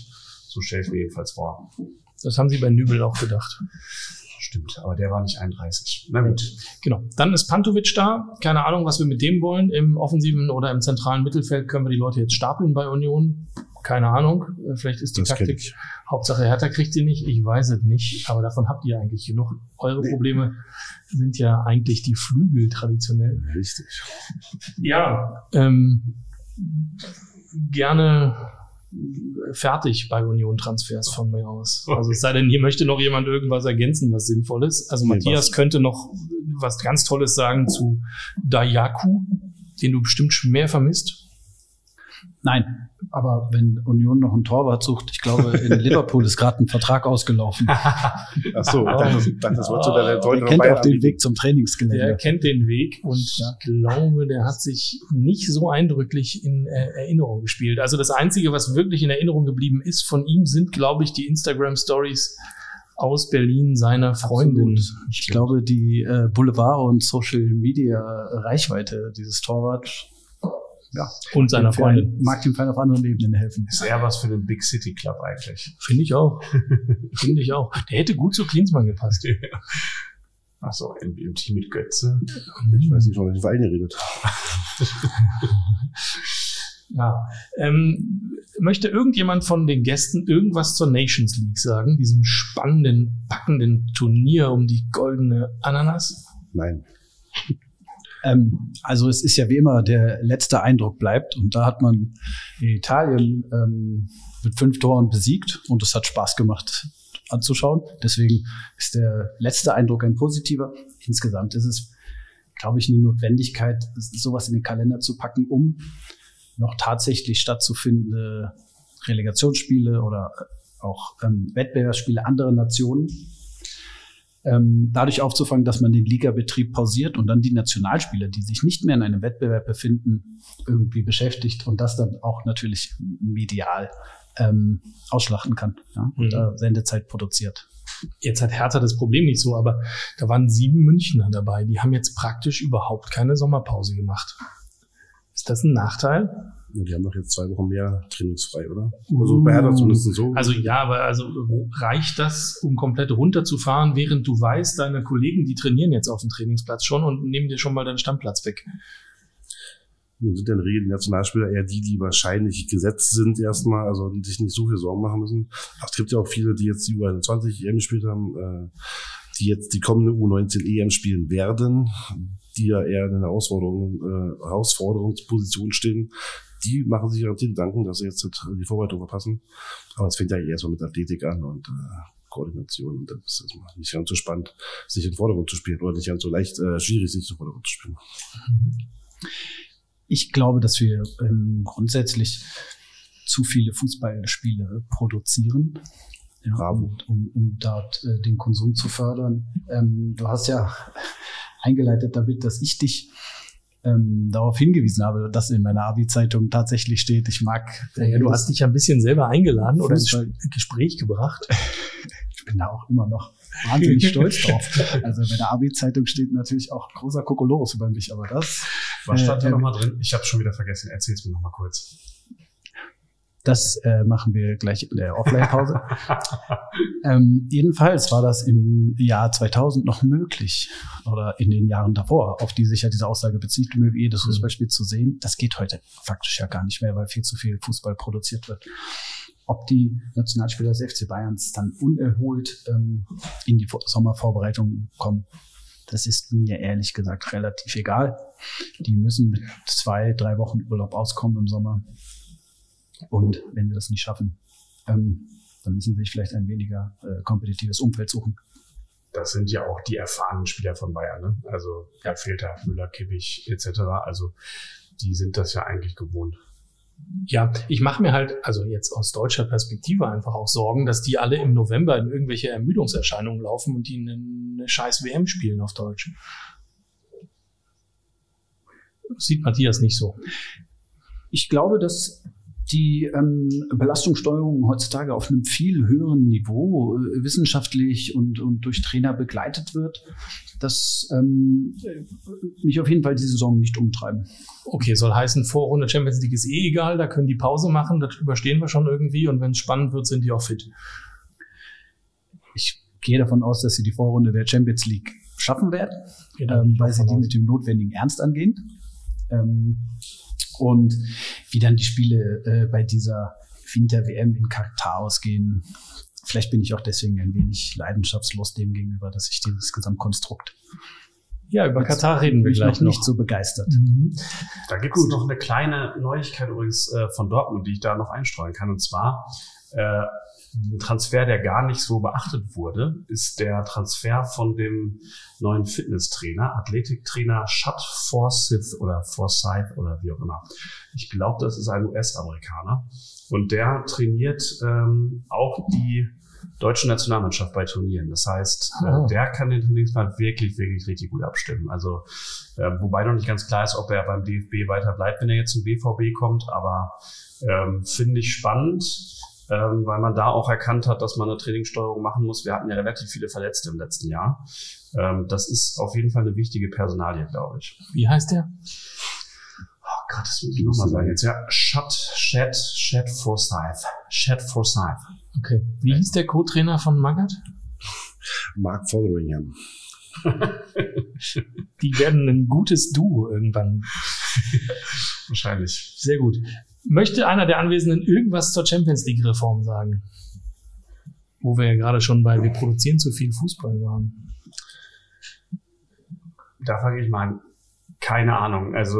C: So stelle ich mir jedenfalls vor.
B: Das haben sie bei Nübel auch gedacht.
C: Stimmt, aber der war nicht 31. Na gut.
B: Genau. Dann ist Pantovic da. Keine Ahnung, was wir mit dem wollen. Im offensiven oder im zentralen Mittelfeld können wir die Leute jetzt stapeln bei Union. Keine Ahnung. Vielleicht ist die
E: Das
B: Taktik. Hauptsache Hertha kriegt sie nicht. Ich weiß es nicht. Aber davon habt ihr eigentlich genug. Eure Probleme sind ja eigentlich die Flügel traditionell.
E: Richtig.
B: Ja, ähm, gerne fertig bei Union-Transfers von mir aus. Also es sei denn, hier möchte noch jemand irgendwas ergänzen, was sinnvoll ist. Also Matthias könnte noch was ganz Tolles sagen zu Dayaku, den du bestimmt schon mehr vermisst.
D: Nein, aber wenn Union noch einen Torwart sucht, ich glaube, in (laughs) Liverpool ist gerade ein Vertrag ausgelaufen.
E: Ach so, ich dachte, das wolltest du deine
D: Er
E: Freunde
D: kennt auch den. Weg zum
B: Der
D: Trainingsgelände.
B: kennt den Weg und ich glaube, der hat sich nicht so eindrücklich in äh, Erinnerung gespielt. Also das Einzige, was wirklich in Erinnerung geblieben ist von ihm, sind, glaube ich, die Instagram-Stories aus Berlin seiner Freundin.
D: Ich glaube, die äh, Boulevard- und Social-Media-Reichweite dieses Torwart
B: Und seiner
D: Verein-
B: Freundin.
D: mag dem Verein auf anderen Ebenen helfen.
C: Ist eher was für den Big City Club eigentlich.
B: Finde ich auch. (laughs) Finde ich auch. Der hätte gut zu Klinsmann gepasst.
C: Ach so, im, im Team mit Götze.
E: Ich weiß nicht, von welchem Verein ihr redet. (laughs)
B: Ja. Ähm, möchte irgendjemand von den Gästen irgendwas zur Nations League sagen? Diesem spannenden, packenden Turnier um die goldene Ananas?
E: Nein.
D: Ähm, also es ist ja wie immer, der letzte Eindruck bleibt. Und da hat man Italien ähm, mit fünf Toren besiegt und es hat Spaß gemacht anzuschauen. Deswegen ist der letzte Eindruck ein positiver. Insgesamt ist es, glaube ich, eine Notwendigkeit, sowas in den Kalender zu packen, um noch tatsächlich stattzufindende Relegationsspiele oder auch ähm, Wettbewerbsspiele anderer Nationen ähm, dadurch aufzufangen, dass man den Ligabetrieb pausiert und dann die Nationalspieler, die sich nicht mehr in einem Wettbewerb befinden, irgendwie beschäftigt und das dann auch natürlich medial ähm, ausschlachten kann ja, und
B: Mhm.
D: da Sendezeit produziert.
B: Jetzt hat Hertha das Problem nicht so, aber da waren sieben Münchner dabei. Die haben jetzt praktisch überhaupt keine Sommerpause gemacht. Ist das ein Nachteil?
E: Die haben doch jetzt zwei Wochen mehr trainingsfrei, oder? Also bei Hertha zumindest so.
B: Also ja, aber also reicht das, um komplett runterzufahren, während du weißt, deine Kollegen, die trainieren jetzt auf dem Trainingsplatz schon und nehmen dir schon mal deinen Stammplatz weg.
E: Nun sind ja in der Regel die Nationalspieler eher die, die wahrscheinlich gesetzt sind erstmal, also sich nicht so viel Sorgen machen müssen. Aber es gibt ja auch viele, die jetzt die U21 EM gespielt haben, äh, die jetzt die kommende U19 EM spielen werden, die ja eher in einer Herausforderung, äh, Herausforderungsposition stehen. Die machen sich garantiert Gedanken, dass sie jetzt die Vorbereitung verpassen. Aber es fängt ja erstmal mit Athletik an und äh, Koordination. Und dann ist es nicht ganz so spannend, sich in den Vordergrund zu spielen oder nicht ganz so leicht äh, schwierig, sich in den Vordergrund zu spielen.
D: Ich glaube, dass wir ähm, grundsätzlich zu viele Fußballspiele produzieren. Ja, um, um, um dort äh, den Konsum zu fördern. Ähm, du hast ja eingeleitet damit, dass ich dich ähm, darauf hingewiesen habe, dass in meiner Abi-Zeitung tatsächlich steht, ich mag.
B: Äh, ja, du hast dich ja ein bisschen selber eingeladen oder ins Gespräch gebracht. (laughs)
D: ich bin da auch immer noch wahnsinnig stolz drauf. (laughs) Also bei der Abi-Zeitung steht natürlich auch großer Kokolores über mich, aber das.
C: Was stand äh, da nochmal drin? Ich habe schon wieder vergessen. Erzähl's mir nochmal kurz.
D: Das äh, machen wir gleich in der Offline-Pause. (laughs) ähm, jedenfalls war das im Jahr 2000 noch möglich oder in den Jahren davor, auf die sich ja diese Aussage bezieht, jedes mhm. Fußballspiel zu sehen. Das geht heute faktisch ja gar nicht mehr, weil viel zu viel Fußball produziert wird. Ob die Nationalspieler des FC Bayerns dann unerholt ähm, in die Sommervorbereitung kommen, das ist mir ehrlich gesagt relativ egal. Die müssen mit zwei, drei Wochen Urlaub auskommen im Sommer. Und wenn sie das nicht schaffen, ähm, dann müssen sie sich vielleicht ein weniger äh, kompetitives Umfeld suchen.
C: Das sind ja auch die erfahrenen Spieler von Bayern. Ne? Also ja, fehlt da Müller, Kimmich etc. Also die sind das ja eigentlich gewohnt.
B: Ja, ich mache mir halt, also jetzt aus deutscher Perspektive einfach auch Sorgen, dass die alle im November in irgendwelche Ermüdungserscheinungen laufen und die eine, eine scheiß WM spielen auf Deutsch. Sieht Matthias nicht so.
D: Ich glaube, dass die ähm, Belastungssteuerung heutzutage auf einem viel höheren Niveau äh, wissenschaftlich und, und durch Trainer begleitet wird, das ähm, mich auf jeden Fall die Saison nicht umtreiben.
B: Okay, soll heißen, Vorrunde Champions League ist eh egal, da können die Pause machen, das überstehen wir schon irgendwie und wenn es spannend wird, sind die auch fit.
D: Ich gehe davon aus, dass sie die Vorrunde der Champions League schaffen werden, ähm, weil sie die mit dem notwendigen Ernst angehen. Ähm, und wie dann die Spiele äh, bei dieser Winter-WM in Katar ausgehen. Vielleicht bin ich auch deswegen ein wenig leidenschaftslos dem gegenüber, dass ich dieses Gesamtkonstrukt
B: ja, über Katar reden wir gleich
D: noch. nicht so begeistert. Mhm.
C: Da gibt es noch eine kleine Neuigkeit übrigens äh, von Dortmund, die ich da noch einstreuen kann. Und zwar äh, ein Transfer, der gar nicht so beachtet wurde, ist der Transfer von dem neuen Fitnesstrainer, Athletiktrainer Shut Forsyth oder Forsyth oder wie auch immer. Ich glaube, das ist ein US-Amerikaner. Und der trainiert ähm, auch die deutsche Nationalmannschaft bei Turnieren. Das heißt, oh. äh, der kann den Trainingsplan wirklich, wirklich richtig gut abstimmen. Also, äh, wobei noch nicht ganz klar ist, ob er beim DFB weiter bleibt, wenn er jetzt zum BVB kommt, aber ähm, finde ich spannend ähm, weil man da auch erkannt hat, dass man eine Trainingssteuerung machen muss. Wir hatten ja relativ viele Verletzte im letzten Jahr. Ähm, das ist auf jeden Fall eine wichtige Personalie, glaube ich.
B: Wie heißt der?
C: Oh Gott, das muss ich nochmal sagen jetzt. Ja, Shut, Shed, Shed Forsyth. Shed Forsyth.
B: Okay. Wie hieß der Co-Trainer von Magath?
E: Mark Fotheringham.
B: Die werden ein gutes Duo irgendwann. (laughs)
C: Wahrscheinlich.
B: Sehr gut. Möchte einer der Anwesenden irgendwas zur Champions League-Reform sagen? Wo wir ja gerade schon bei wir produzieren zu viel Fußball waren.
C: Da fange ich mal an keine Ahnung. Also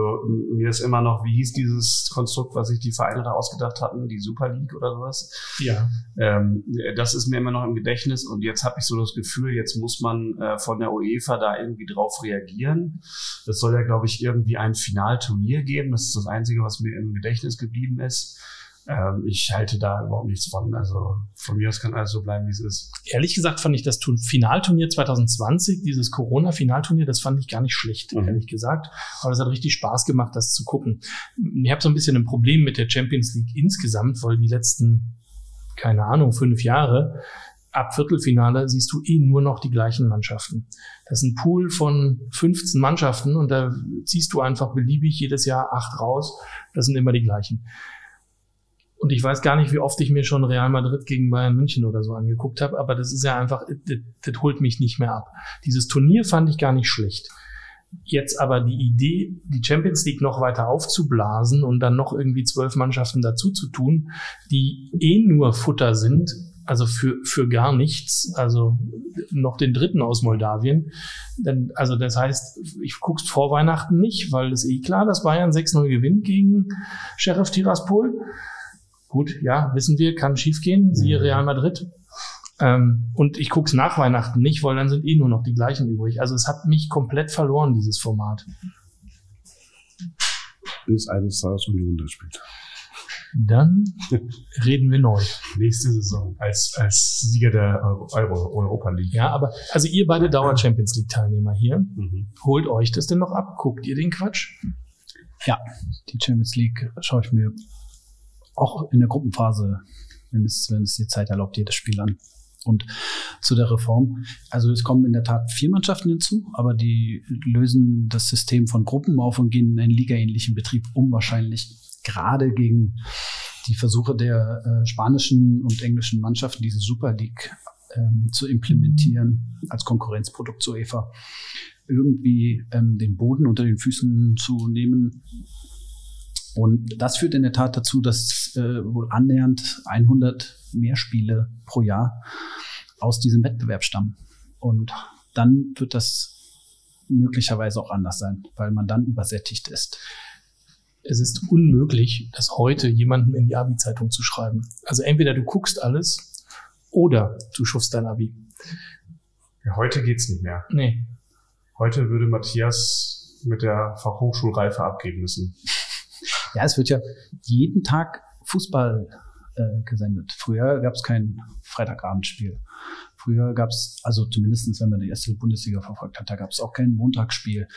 C: mir ist immer noch, wie hieß dieses Konstrukt, was sich die Vereine da ausgedacht hatten, die Super League oder sowas?
B: Ja.
C: Ähm, das ist mir immer noch im Gedächtnis und jetzt habe ich so das Gefühl, jetzt muss man äh, von der UEFA da irgendwie drauf reagieren. Das soll ja, glaube ich, irgendwie ein Finalturnier geben. Das ist das Einzige, was mir im Gedächtnis geblieben ist. Ähm, ich halte da überhaupt nichts von. Also von mir aus kann alles so bleiben, wie es ist.
B: Ehrlich gesagt fand ich das Finalturnier 2020, dieses Corona-Finalturnier, das fand ich gar nicht schlecht, mhm. ehrlich gesagt. Aber es hat richtig Spaß gemacht, das zu gucken. Ich habe so ein bisschen ein Problem mit der Champions League insgesamt, weil die letzten, keine Ahnung, fünf Jahre ab Viertelfinale siehst du eh nur noch die gleichen Mannschaften. Das ist ein Pool von 15 Mannschaften und da ziehst du einfach beliebig jedes Jahr acht raus. Das sind immer die gleichen. Und ich weiß gar nicht, wie oft ich mir schon Real Madrid gegen Bayern München oder so angeguckt habe, aber das ist ja einfach, das, das holt mich nicht mehr ab. Dieses Turnier fand ich gar nicht schlecht. Jetzt aber die Idee, die Champions League noch weiter aufzublasen und dann noch irgendwie zwölf Mannschaften dazu zu tun, die eh nur Futter sind, also für, für gar nichts, also noch den dritten aus Moldawien. Denn, also das heißt, ich guck's vor Weihnachten nicht, weil es eh klar, dass Bayern 6-0 gewinnt gegen Sheriff Tiraspol. Gut, ja, wissen wir, kann schiefgehen, siehe
E: Mhm.
B: Real Madrid. Ähm, und ich guck's nach Weihnachten nicht, weil dann sind eh nur noch die gleichen übrig. Also es hat mich komplett verloren, dieses Format.
E: Bis eines Tages Union da spielt.
B: Dann (laughs) reden wir neu.
C: Nächste Saison als, als Sieger der Euro, Europa League.
B: Ja, aber also ihr beide Dauer Champions League Teilnehmer hier,
C: Mhm.
B: holt euch das denn noch ab? Guckt ihr den Quatsch?
D: Ja, die Champions League schaue ich mir auch in der Gruppenphase, wenn es, wenn es die Zeit erlaubt, jedes Spiel an. Und zu der Reform. Also es kommen in der Tat vier Mannschaften hinzu, aber die lösen das System von Gruppen auf und gehen in einen ligaähnlichen Betrieb um, wahrscheinlich gerade gegen die Versuche der äh, spanischen und englischen Mannschaften, diese Super League ähm, zu implementieren als Konkurrenzprodukt zur UEFA, irgendwie ähm, den Boden unter den Füßen zu nehmen. Und das führt in der Tat dazu, dass äh, wohl annähernd 100 mehr Spiele pro Jahr aus diesem Wettbewerb stammen. Und dann wird das möglicherweise auch anders sein, weil man dann übersättigt ist.
B: Es ist unmöglich, das heute jemandem in die Abi-Zeitung zu schreiben. Also entweder du guckst alles oder du schuffst dein Abi.
C: Ja, heute geht's nicht mehr.
B: Nee.
C: Heute würde Matthias mit der Fachhochschulreife abgeben müssen.
D: Ja, es wird ja jeden Tag Fußball äh, gesendet. Früher gab es kein Freitagabendspiel. Früher gab es, also zumindestens, wenn man die erste Bundesliga verfolgt hat, da gab es auch kein Montagsspiel.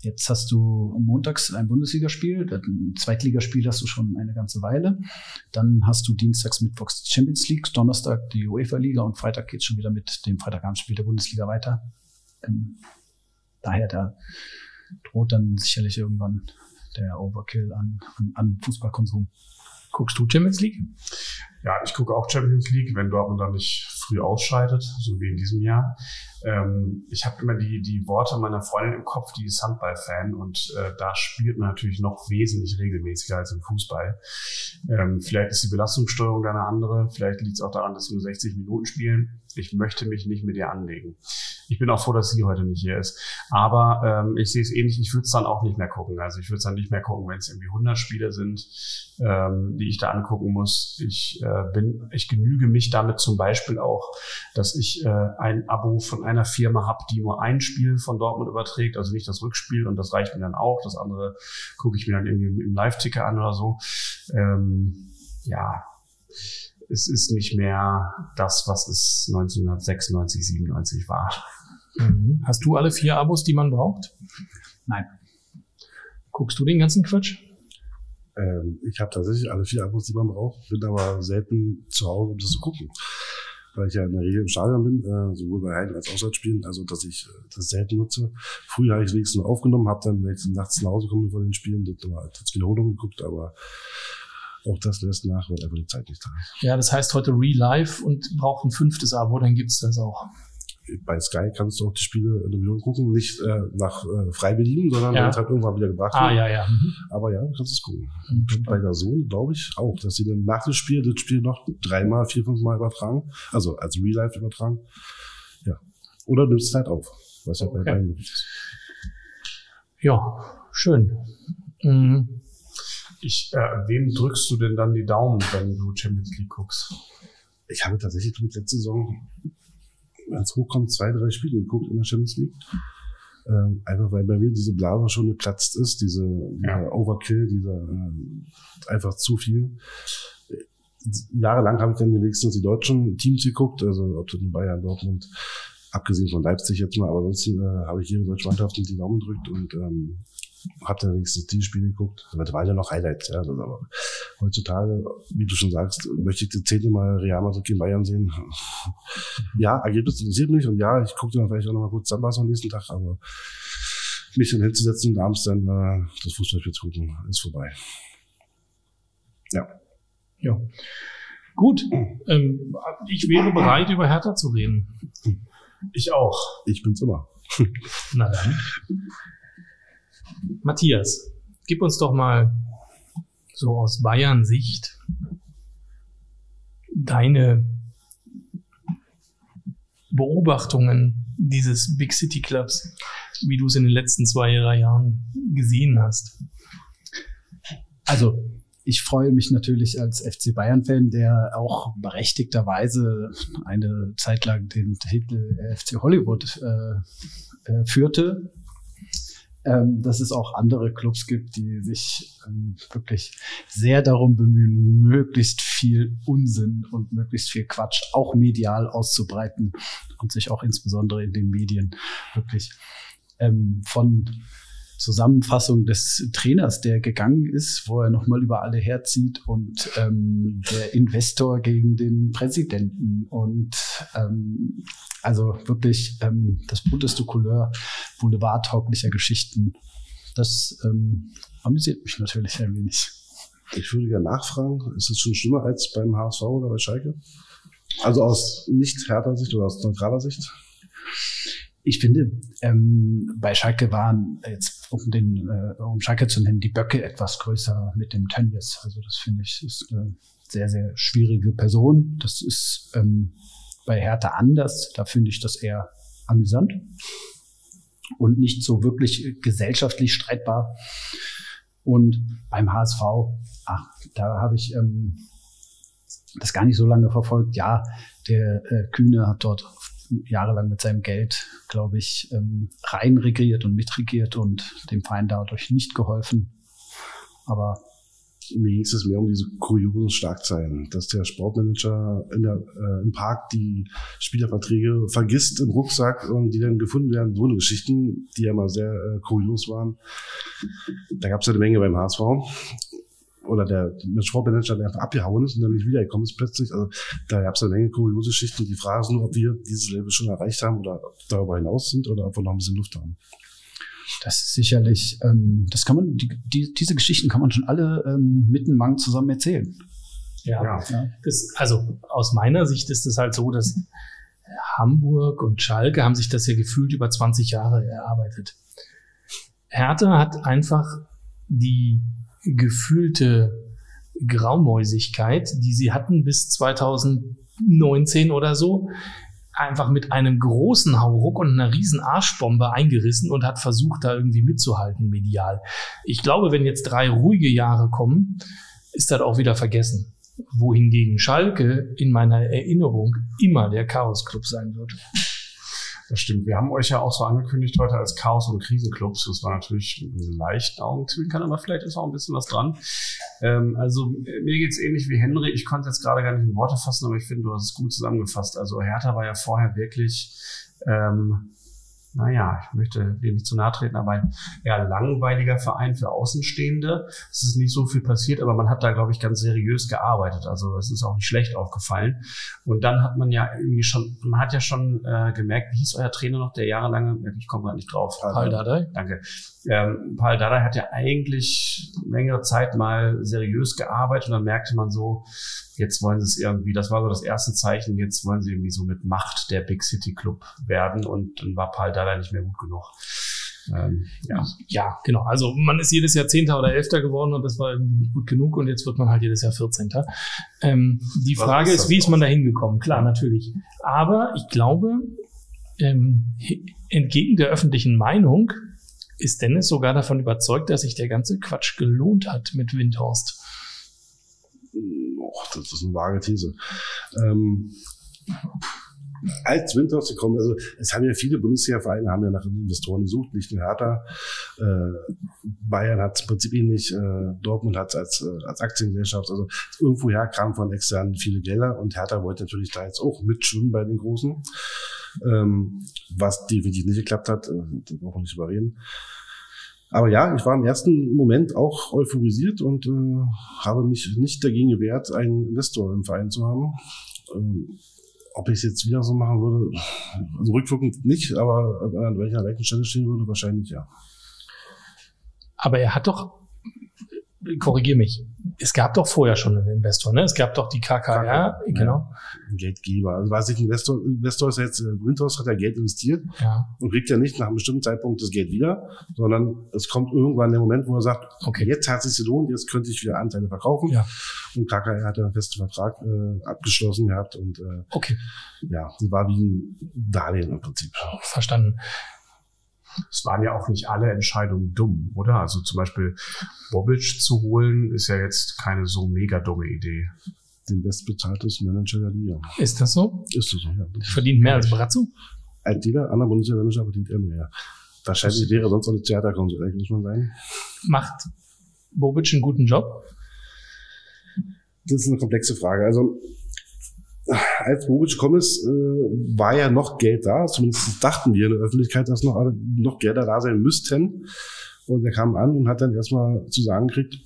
D: Jetzt hast du montags ein Bundesligaspiel, ein Zweitligaspiel hast du schon eine ganze Weile. Dann hast du dienstags, mittwochs Champions League, Donnerstag die UEFA-Liga und Freitag geht's schon wieder mit dem Freitagabendspiel der Bundesliga weiter. Ähm, daher, da droht dann sicherlich irgendwann der Overkill an, an, an Fußballkonsum.
B: Guckst du Champions League?
C: Ja, ich gucke auch Champions League, wenn Dortmund dann nicht früh ausscheidet, so wie in diesem Jahr. Ähm, ich habe immer die, die Worte meiner Freundin im Kopf, die ist Handball-Fan und äh, da spielt man natürlich noch wesentlich regelmäßiger als im Fußball. Ähm, vielleicht ist die Belastungssteuerung da eine andere, vielleicht liegt es auch daran, dass sie nur 60 Minuten spielen. Ich möchte mich nicht mit ihr anlegen. Ich bin auch froh, dass sie heute nicht hier ist. Aber ähm, ich sehe es ähnlich, ich würde es dann auch nicht mehr gucken. Also ich würde es dann nicht mehr gucken, wenn es irgendwie 100 Spiele sind, ähm, die ich da angucken muss. Ich äh, bin, ich genüge mich damit zum Beispiel auch, dass ich äh, ein Abo von einer Firma habe, die nur ein Spiel von Dortmund überträgt, also nicht das Rückspiel und das reicht mir dann auch. Das andere gucke ich mir dann irgendwie im, im Live-Ticker an oder so. Ähm, ja, es ist nicht mehr das, was es 1996, 97 war.
B: Mhm. Hast du alle vier Abos, die man braucht?
D: Nein.
B: Guckst du den ganzen Quatsch?
E: Ähm, ich habe tatsächlich alle vier Abos, die man braucht, bin aber selten zu Hause, um das zu gucken. Weil ich ja in der Regel im Stadion bin, äh, sowohl bei Heim- als auch Auswärtsspielen, also dass ich äh, das selten nutze. Früher habe ich es wenigstens aufgenommen, habe dann, wenn ich nachts nach Hause komme von den Spielen, das nochmal als Wiederholung geguckt, aber auch das lässt nach, weil einfach die Zeit nicht da ist.
B: Ja, das heißt heute Re-Live und braucht ein fünftes Abo, dann gibt's das auch.
E: Bei Sky kannst du auch die Spiele in der Wiederholung gucken, nicht äh, nach äh, frei bedienen, sondern
B: Ja.
E: wenn es halt irgendwann wieder gebracht
B: Ah,
E: wird.
B: ja, ja. Mhm.
E: Aber ja, du kannst es gucken. Und bei der Sohn glaube ich auch, dass sie dann nach dem Spiel das Spiel noch dreimal, vier, fünf Mal übertragen. Also als Real Life übertragen. Ja. Oder nimmst es halt auf. Was ja bei
B: Okay.
E: beiden möglich ist.
B: Ja, schön. Mhm.
C: Ich, äh, wem drückst du denn dann die Daumen, wenn du Champions League guckst?
E: Ich habe tatsächlich mit letzte Saison, es hochkommt, zwei, drei Spiele geguckt in der Champions League. Ähm, einfach weil bei mir diese Blase schon geplatzt ist, diese, dieser
C: Ja.
E: Overkill, dieser äh, einfach zu viel. Jahrelang habe ich dann wenigstens die deutschen Teams geguckt, also ob das in Bayern, Dortmund, abgesehen von Leipzig jetzt mal, aber ansonsten äh, habe ich jede deutsche Mannschaft die Daumen gedrückt und ähm, habe dann wenigstens die Spiele geguckt. Aber das waren ja noch Highlights, ja. Also, aber heutzutage, wie du schon sagst, möchte ich das zehnte Mal Real Madrid gegen Bayern sehen. ja, Ergebnis interessiert mich und ja, ich gucke dann vielleicht auch noch mal kurz Zusammenfassung am nächsten Tag, aber mich dann hinzusetzen und abends dann äh, das Fußballspiel zu gucken, ist vorbei. Ja.
B: Ja. Gut. Ähm, ich wäre bereit, über Hertha zu reden.
C: Ich auch.
E: Ich bin's immer.
B: Na dann. Matthias, gib uns doch mal so aus Bayern Sicht deine Beobachtungen dieses Big City Clubs, wie du es in den letzten zwei, drei Jahren gesehen hast.
D: Also ich freue mich natürlich als FC Bayern-Fan, der auch berechtigterweise eine Zeit lang den Titel FC Hollywood äh, äh, führte ähm, dass es auch andere Clubs gibt, die sich ähm, wirklich sehr darum bemühen, möglichst viel Unsinn und möglichst viel Quatsch auch medial auszubreiten und sich auch insbesondere in den Medien wirklich ähm, von Zusammenfassung des Trainers, der gegangen ist, wo er nochmal über alle herzieht und ähm, der Investor gegen den Präsidenten und ähm, also wirklich ähm, das bunteste Couleur boulevardtauglicher Geschichten. Das ähm, amüsiert mich natürlich ein wenig.
E: Ich würde gerne nachfragen, ist es schon schlimmer als beim HSV oder bei Schalke? Also aus nicht härter Sicht oder aus neutraler Sicht?
D: Ich finde, ähm, bei Schalke waren jetzt, um den, äh, um Schalke zu nennen, die Böcke etwas größer mit dem Tönnies. Also das finde ich ist eine sehr, sehr schwierige Person. Das ist ähm, bei Hertha anders. Da finde ich das eher amüsant und nicht so wirklich gesellschaftlich streitbar. Und beim HSV, ach, da habe ich ähm, das gar nicht so lange verfolgt. Ja, der äh, Kühne hat dort jahrelang mit seinem Geld, glaube ich, ähm, reinregiert und mitregiert und dem Verein dadurch nicht geholfen. Aber
E: mir ging es mehr um diese kuriosen Schlagzeilen, dass der Sportmanager in der, äh, im Park die Spielerverträge vergisst im Rucksack und die dann gefunden werden. So eine Geschichten, die ja mal sehr äh, kurios waren. Da gab es ja eine Menge beim HSV oder der, der Sportmanager, der einfach abgehauen ist und dann nicht wiedergekommen ist plötzlich. Also da gab es eine Menge kuriose Geschichten. Die Frage ist nur, ob wir dieses Level schon erreicht haben oder darüber hinaus sind oder ob wir noch ein bisschen Luft haben.
D: Das ist sicherlich, ähm, das kann man, die, die, diese Geschichten kann man schon alle ähm, mit einem Mang zusammen erzählen.
B: Ja, ja. Das, also aus meiner Sicht ist es halt so, dass Hamburg und Schalke haben sich das ja gefühlt über 20 Jahre erarbeitet. Hertha hat einfach die gefühlte Graumäusigkeit, die sie hatten bis 2019 oder so, einfach mit einem großen Hauruck und einer riesen Arschbombe eingerissen und hat versucht, da irgendwie mitzuhalten medial. Ich glaube, wenn jetzt drei ruhige Jahre kommen, ist das auch wieder vergessen. Wohingegen Schalke in meiner Erinnerung immer der Chaos-Club sein wird.
C: Das stimmt. Wir haben euch ja auch so angekündigt heute als Chaos- und Krisenclubs. Das war natürlich ein leicht Augenzwinkern, aber vielleicht ist auch ein bisschen was dran. Ähm, also mir geht's ähnlich wie Henry. Ich konnte jetzt gerade gar nicht in Worte fassen, aber ich finde, du hast es gut zusammengefasst. Also Hertha war ja vorher wirklich ähm, naja, ich möchte dir nicht zu nahe treten, aber ein eher langweiliger Verein für Außenstehende. Es ist nicht so viel passiert, aber man hat da, glaube ich, ganz seriös gearbeitet. Also es ist auch nicht schlecht aufgefallen. Und dann hat man ja irgendwie schon, man hat ja schon äh, gemerkt, wie hieß euer Trainer noch, der jahrelange, ich komme gerade nicht drauf.
B: Paul Dardai.
C: Danke. Ähm, Paul Dardai hat ja eigentlich längere Zeit mal seriös gearbeitet und dann merkte man so, jetzt wollen sie es irgendwie, das war so das erste Zeichen, jetzt wollen sie irgendwie so mit Macht der Big City Club werden und dann war Paul Dardai nicht mehr gut genug.
B: Ähm, ja. ja, genau. Also man ist jedes Jahr Zehnter oder Elfter geworden und das war irgendwie nicht gut genug und jetzt wird man halt jedes Jahr Vierzehnter. Ähm, die Was Frage ist, ist wie ist man da hingekommen? Klar, natürlich. Aber ich glaube, ähm, entgegen der öffentlichen Meinung ist Dennis sogar davon überzeugt, dass sich der ganze Quatsch gelohnt hat mit Windhorst.
E: Och, das ist eine vage These. Ähm, als Windhorst gekommen, also es haben ja viele Bundesliga-Vereine haben ja nach Investoren gesucht, nicht nur Hertha. Äh, Bayern hat es im Prinzip ähnlich, äh, Dortmund hat es als, äh, als Aktiengesellschaft, also irgendwoher kam von externen viele Gelder und Hertha wollte natürlich da jetzt auch mitschwimmen bei den Großen. Ähm, was definitiv nicht geklappt hat, äh, da brauchen wir nicht überreden. Aber ja, ich war im ersten Moment auch euphorisiert und äh, habe mich nicht dagegen gewehrt, einen Investor im Verein zu haben. Ähm, ob ich es jetzt wieder so machen würde, also rückwirkend nicht, aber an welcher rechten Stelle stehen würde, wahrscheinlich ja.
B: Aber er hat doch korrigiere mich. Es gab doch vorher schon einen Investor, ne? Es gab doch die KKR,
E: KKR,
B: genau.
E: Ein Geldgeber. Also weiß ich, Investor, Investor ist jetzt, äh, Windhaus hat ja Geld investiert
B: Ja,
E: und kriegt ja nicht nach einem bestimmten Zeitpunkt das Geld wieder, sondern es kommt irgendwann der Moment, wo er sagt,
B: okay.
E: jetzt hat es sich gelohnt, jetzt könnte ich wieder Anteile verkaufen.
B: Ja.
E: Und KKR hat ja einen festen Vertrag äh, abgeschlossen gehabt und äh,
B: Okay,
E: ja, war wie ein Darlehen im Prinzip.
B: verstanden.
C: Es waren ja auch nicht alle Entscheidungen dumm, oder? Also zum Beispiel Bobic zu holen, ist ja jetzt keine so mega dumme Idee.
E: Den bestbezahltes Manager der Liga.
B: Ist das so?
E: Ist so, ja.
B: Verdient mehr als Brazzo?
E: Als jeder andere Bundesliga-Manager verdient er mehr. Wahrscheinlich wäre sonst auch nicht Theaterkonsul, muss man sagen.
B: Macht Bobic einen guten Job?
E: Das ist eine komplexe Frage. Also, als Bobic gekommen ist, äh, war ja noch Geld da. Zumindest dachten wir in der Öffentlichkeit, dass noch, noch Gelder da sein müssten. Und er kam an und hat dann erstmal zu sagen gekriegt,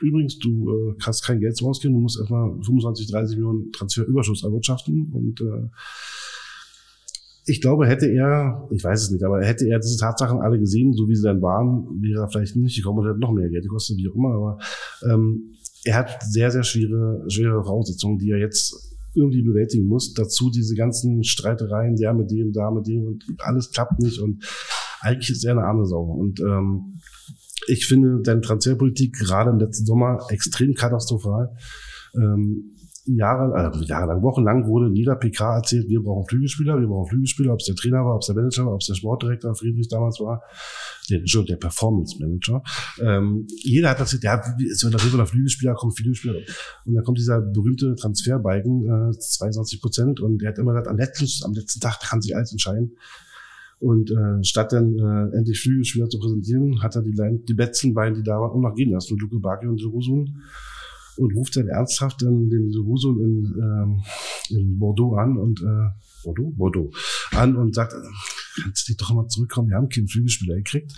E: übrigens, du äh, hast kein Geld zum Ausgeben, du musst erstmal 25, 30 Millionen Transferüberschuss erwirtschaften. Und äh, ich glaube, hätte er, ich weiß es nicht, aber hätte er diese Tatsachen alle gesehen, so wie sie dann waren, wäre er vielleicht nicht gekommen und hätte noch mehr Geld gekostet, wie auch immer. Aber ähm, er hat sehr, sehr schwere, schwere Voraussetzungen, die er jetzt irgendwie bewältigen muss. Dazu diese ganzen Streitereien, der mit dem, da mit dem und alles klappt nicht und eigentlich ist er eine arme Sau. Und ähm, ich finde deine Transferpolitik gerade im letzten Sommer extrem katastrophal. Ähm, Jahre, äh, jahrelang, wochenlang wurde in jeder PK erzählt, wir brauchen Flügelspieler, wir brauchen Flügelspieler, ob es der Trainer war, ob es der Manager war, ob es der Sportdirektor Friedrich damals war, der, schon der Performance Manager. Ähm, jeder hat erzählt, ja, es wird auf jeden Fall Flügelspieler, kommt Flügelspieler. Und dann kommt dieser berühmte Transferbalken, äh, 22 Prozent, und der hat immer gesagt, am letzten, am letzten Tag kann sich alles entscheiden. Und äh, statt dann äh, endlich Flügelspieler zu präsentieren, hat er die, die letzten beiden, die da waren, noch gehen lassen, Luke Baki und Jerusalem. Und ruft dann ernsthaft dann den Jerusalem in, ähm, in Bordeaux an und äh, Bordeaux? Bordeaux an und sagt, kannst du dich doch mal zurückkommen, wir haben keinen Flügelspieler gekriegt.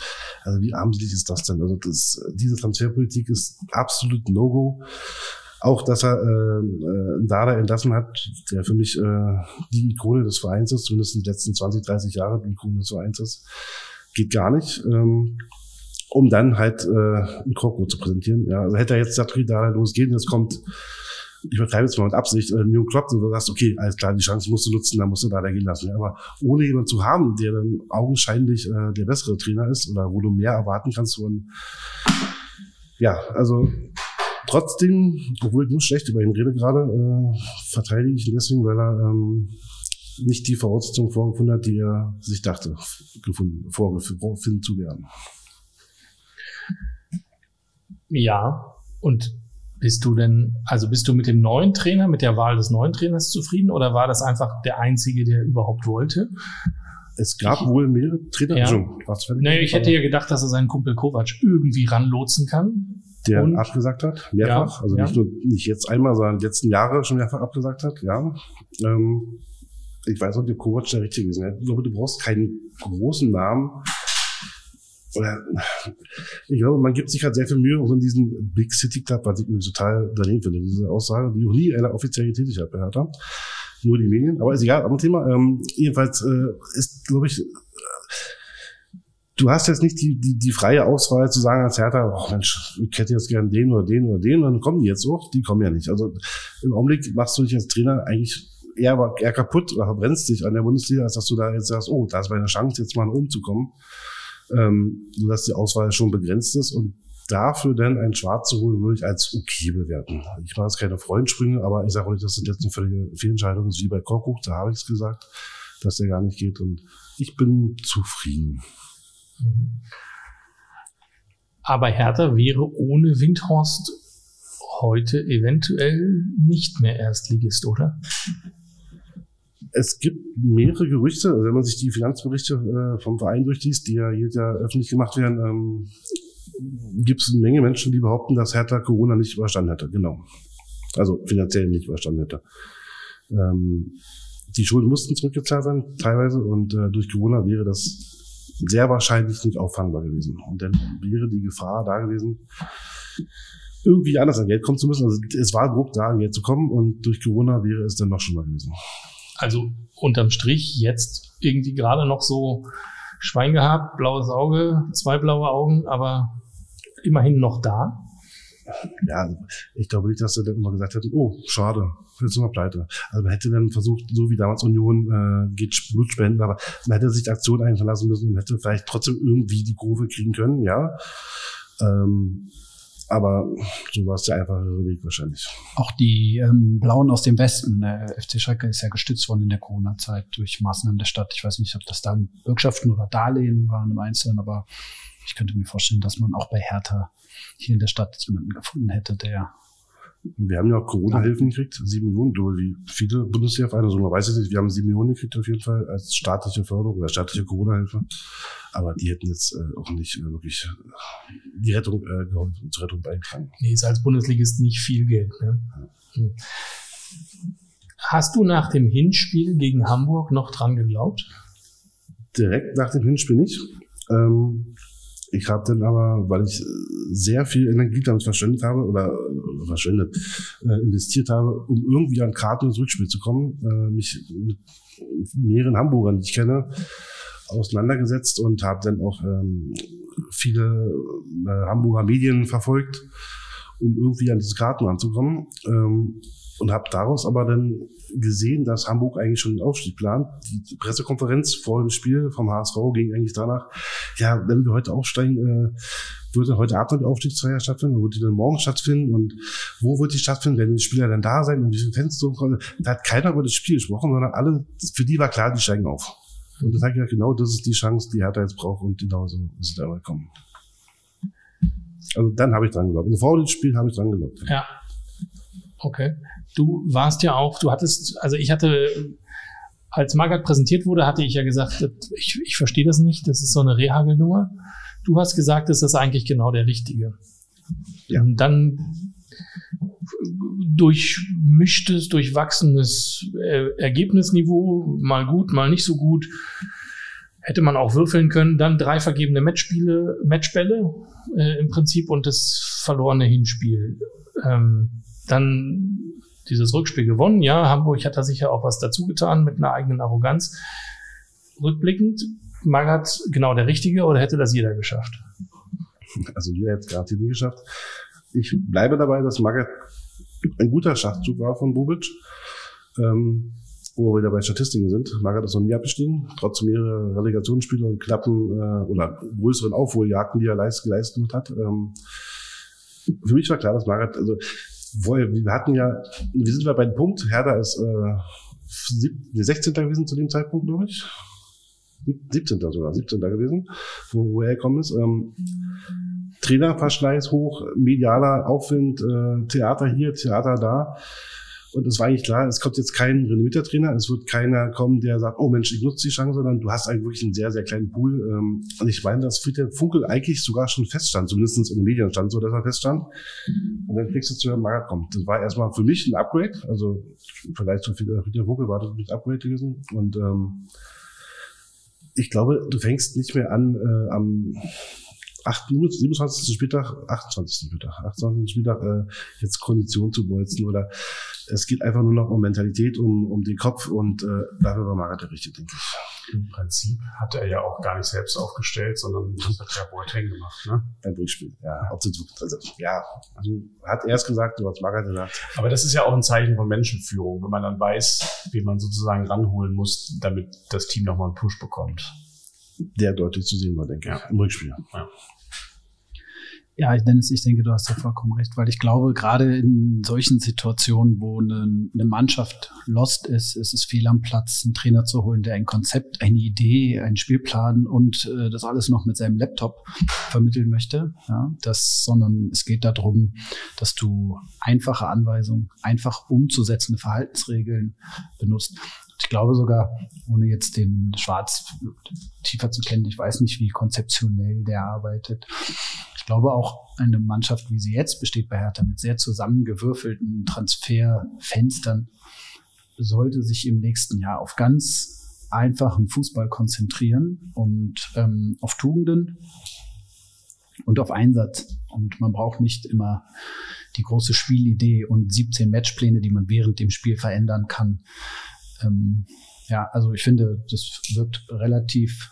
E: Also wie armselig ist das denn? Also das, diese Transferpolitik ist absolut No-Go. Auch, dass er äh, äh, einen Dada entlassen hat, der für mich äh, die Ikone des Vereins ist, zumindest in den letzten 20, 30 Jahren die Ikone des Vereins ist, geht gar nicht. Ähm, um dann halt äh, einen Kroko zu präsentieren. Ja, also hätte er jetzt gesagt, Dada losgehen, jetzt kommt, ich übertreibe jetzt mal mit Absicht, äh, New Club, und du sagst, okay, alles klar, die Chance musst du nutzen, dann musst du Dada gehen lassen. Ja, aber ohne jemanden zu haben, der dann augenscheinlich äh, der bessere Trainer ist oder wo du mehr erwarten kannst von, ja, also trotzdem, obwohl ich nur schlecht über ihn rede gerade, äh, verteidige ich ihn deswegen, weil er ähm, nicht die Voraussetzungen vorgefunden hat, die er sich dachte, gefunden, vorgefunden zu werden.
B: Ja. Und bist du denn, also bist du mit dem neuen Trainer, mit der Wahl des neuen Trainers zufrieden oder war das einfach der einzige, der überhaupt wollte?
E: Es gab wohl mehrere Trainer.
B: Ja.
E: Entschuldigung, was
B: Nee, ich hätte ja gedacht, dass er seinen Kumpel Kovac irgendwie ranlotsen kann.
E: der
B: und-
E: abgesagt hat, mehrfach.
B: Ja,
E: also
B: ja.
E: nicht nur nicht jetzt einmal, sondern letzten Jahre schon mehrfach abgesagt hat, ja. Ähm, ich weiß auch, der Kovac der richtige ist. Ne? Ich glaube, du brauchst keinen großen Namen. Ich glaube, man gibt sich halt sehr viel Mühe auch in diesen Big City Club, was ich irgendwie total daneben finde, diese Aussage, die auch nie einer offiziell getätigt hat bei Hertha. Nur die Medien, aber ist egal, aber Thema. Ähm, jedenfalls äh, ist, glaube ich, du hast jetzt nicht die, die, die freie Auswahl zu sagen als Hertha, oh Mensch, ich hätte jetzt gern den oder den oder den, dann kommen die jetzt auch, die kommen ja nicht. Also im Augenblick machst du dich als Trainer eigentlich eher, eher kaputt oder verbrennst dich an der Bundesliga, als dass du da jetzt sagst, oh, da ist meine Chance, jetzt mal nach oben zu kommen. Ähm, sodass die Auswahl schon begrenzt ist und dafür dann einen Schwarz zu holen, würde ich als okay bewerten. Ich mache jetzt keine Freundsprünge, aber ich sage euch, das sind jetzt eine völlige Fehlentscheidung, wie bei Korkut, da habe ich es gesagt, dass der gar nicht geht und ich bin zufrieden.
B: Aber Hertha wäre ohne Windhorst heute eventuell nicht mehr Erstligist, oder?
E: Es gibt mehrere Gerüchte, also wenn man sich die Finanzberichte äh, vom Verein durchliest, die ja jedes Jahr öffentlich gemacht werden, ähm, gibt es eine Menge Menschen, die behaupten, dass Hertha Corona nicht überstanden hätte. Genau. Also finanziell nicht überstanden hätte. Ähm, die Schulden mussten zurückgezahlt werden, teilweise, und äh, durch Corona wäre das sehr wahrscheinlich nicht auffangbar gewesen. Und dann wäre die Gefahr da gewesen, irgendwie anders an Geld kommen zu müssen. Also es war Druck da, an Geld zu kommen, und durch Corona wäre es dann noch schlimmer gewesen.
B: Also unterm Strich jetzt irgendwie gerade noch so Schwein gehabt, blaues Auge, zwei blaue Augen, aber immerhin noch da.
E: ja, ich glaube nicht, dass sie dann immer gesagt hätten, oh, schade, jetzt sind wir pleite. Also man hätte dann versucht, so wie damals Union äh, geht Blut spenden, aber man hätte sich Aktion einfallen lassen müssen und hätte vielleicht trotzdem irgendwie die Kurve kriegen können, ja. Ähm, aber so war es der einfachere Weg wahrscheinlich.
D: Auch die ähm, Blauen aus dem Westen, der FC Schalke ist ja gestützt worden in der Corona-Zeit durch Maßnahmen der Stadt. Ich weiß nicht, ob das dann Bürgschaften oder Darlehen waren im Einzelnen, aber ich könnte mir vorstellen, dass man auch bei Hertha hier in der Stadt jemanden gefunden hätte, der
E: wir haben ja auch Corona-Hilfen gekriegt, sieben Millionen, glaube wie viele Bundeswehrvereine, so man weiß ich nicht, wir haben sieben Millionen gekriegt auf jeden Fall als staatliche Förderung oder staatliche Corona-Hilfe. Aber die hätten jetzt äh, auch nicht äh, wirklich äh, die Rettung äh, geholfen, zur Rettung beigetragen.
B: Nee, ist als Bundesligist nicht viel Geld. Ne? Hm. Hast du nach dem Hinspiel gegen Hamburg noch dran geglaubt?
E: Direkt nach dem Hinspiel nicht. Ähm, ich habe dann aber, weil ich sehr viel Energie damit verschwendet habe oder äh, verschwendet, äh, investiert habe, um irgendwie an Karten ins Rückspiel zu kommen, äh, mich mit mehreren Hamburgern, die ich kenne, auseinandergesetzt und habe dann auch ähm, viele äh, Hamburger Medien verfolgt, um irgendwie an diese Karten anzukommen. Ähm, und habe daraus aber dann gesehen, dass Hamburg eigentlich schon den Aufstieg plant. Die Pressekonferenz vor dem Spiel vom HSV ging eigentlich danach, ja, wenn wir heute aufsteigen, äh, würde heute Abend die Aufstiegsfeier stattfinden, würde die dann morgen stattfinden und wo wird die stattfinden, werden die Spieler dann da sein und wie viele Fenster Da hat keiner über das Spiel gesprochen, sondern alle, für die war klar, die steigen auf. Und das hat ja genau, das ist die Chance, die Hertha jetzt braucht und genau so ist es dabei gekommen. Also dann habe ich dran geglaubt. Also vor dem Spiel habe ich dran geglaubt.
B: Ja. Okay. Du warst ja auch, du hattest, also ich hatte, als Magath präsentiert wurde, hatte ich ja gesagt, ich, ich verstehe das nicht, das ist so eine Rehagelnummer. Du hast gesagt, das ist eigentlich genau der richtige. Ja. Und dann durchmischtes, durchwachsenes Ergebnisniveau, mal gut, mal nicht so gut. Hätte man auch würfeln können. Dann drei vergebene Matchspiele, Matchbälle äh, im Prinzip und das verlorene Hinspiel. Ähm, dann dieses Rückspiel gewonnen. Ja, Hamburg hat da sicher auch was dazu getan mit einer eigenen Arroganz. Rückblickend, Magath genau der Richtige oder hätte das jeder geschafft?
E: Also jeder hätte es gerade nie geschafft. Ich bleibe dabei, dass Magath ein guter Schachzug war von Bubic. Ähm, wo wir wieder bei Statistiken sind. Magath ist noch nie abgestiegen, trotz mehrerer Relegationsspiele und knappen äh, oder größeren Aufholjagden, die er leist, geleistet hat. Ähm, für mich war klar, dass Magath, also vorher, wir hatten ja, wir sind bei dem Punkt, Herder ist äh, 16. gewesen zu dem Zeitpunkt, glaube ich. 17. sogar, 17. gewesen, wo, wo er gekommen ist. Ähm, Trainerverschleiß hoch, medialer Aufwind, äh, Theater hier, Theater da. Und es war eigentlich klar, es kommt jetzt kein renommierter Trainer, es wird keiner kommen, der sagt, oh Mensch, ich nutze die Chance, sondern du hast eigentlich wirklich einen sehr, sehr kleinen Pool. Ähm, und ich meine, dass Friedhelm Funkel eigentlich sogar schon feststand, zumindest in den Medien stand so, dass er feststand. Und dann kriegst du zu hören, Mager kommt. Das war erstmal für mich ein Upgrade, also vielleicht für Friedhelm Funkel war das ein Upgrade gewesen. Und ähm, ich glaube, du fängst nicht mehr an äh, am 8, 27. Spieltag, 28. Spieltag, 28. Spieltag äh, jetzt Kondition zu bolzen oder es geht einfach nur noch um Mentalität, um, um den Kopf und äh, dafür war Marat der Richtige, denke ich.
C: Im Prinzip hatte er ja auch gar nicht selbst aufgestellt, sondern das (laughs) hat ja Boateng gemacht, ne?
E: Ein Rückspiel, ja. Also, ja, also hat er es gesagt, so hat Marat gesagt.
C: Aber das ist ja auch ein Zeichen von Menschenführung, wenn man dann weiß, wie man sozusagen ranholen muss, damit das Team nochmal einen Push bekommt.
E: Der deutlich zu sehen war, denke ich, ja. im Rückspiel. Ja.
D: Ja, Dennis, ich denke, du hast ja vollkommen recht, weil ich glaube, gerade in solchen Situationen, wo eine, eine, Mannschaft lost ist, ist es fehl am Platz, einen Trainer zu holen, der ein Konzept, eine Idee, einen Spielplan und äh, das alles noch mit seinem Laptop vermitteln möchte. Ja, das, sondern es geht darum, dass du einfache Anweisungen, einfach umzusetzende Verhaltensregeln benutzt. Ich glaube sogar, ohne jetzt den Schwarz tiefer zu kennen, ich weiß nicht, wie konzeptionell der arbeitet. Ich glaube auch eine Mannschaft, wie sie jetzt besteht bei Hertha, mit sehr zusammengewürfelten Transferfenstern, sollte sich im nächsten Jahr auf ganz einfachen Fußball konzentrieren und ähm, auf Tugenden und auf Einsatz. Und man braucht nicht immer die große Spielidee und 17 Matchpläne, die man während dem Spiel verändern kann. Ähm, ja, also ich finde, das wirkt relativ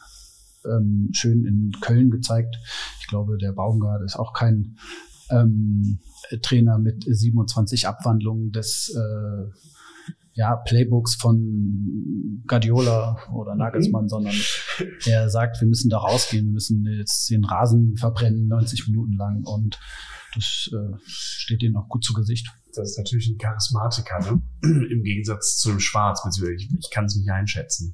D: ähm, schön in Köln gezeigt. Ich glaube, der Baumgart ist auch kein ähm, Trainer mit 27 Abwandlungen des äh, ja, Playbooks von Guardiola oder Nagelsmann, mhm. sondern er sagt, wir müssen da rausgehen, wir müssen jetzt den Rasen verbrennen, 90 Minuten lang und das äh, steht ihnen auch gut zu Gesicht.
C: Das ist natürlich ein Charismatiker, ne? (clears throat) im Gegensatz zu dem Schwarz, beziehungsweise ich, ich kann es nicht einschätzen.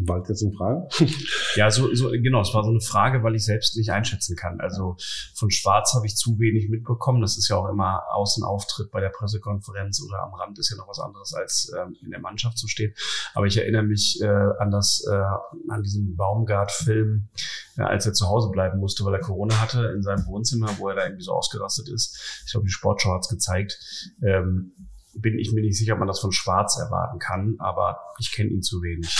E: War das jetzt eine Frage? (laughs)
C: ja, so, so, genau, es war so eine Frage, weil ich selbst nicht einschätzen kann. Also von Schwarz habe ich zu wenig mitbekommen. Das ist ja auch immer Außenauftritt bei der Pressekonferenz oder am Rand ist ja noch was anderes, als ähm, in der Mannschaft zu stehen. Aber ich erinnere mich äh, an das, äh, an diesen Baumgart-Film, äh, als er zu Hause bleiben musste, weil er Corona hatte in seinem Wohnzimmer, wo er da irgendwie so ausgerastet ist. Ich glaube, die Sportschau hat es gezeigt. Ähm, bin ich mir nicht sicher, ob man das von Schwarz erwarten kann, aber ich kenne ihn zu wenig.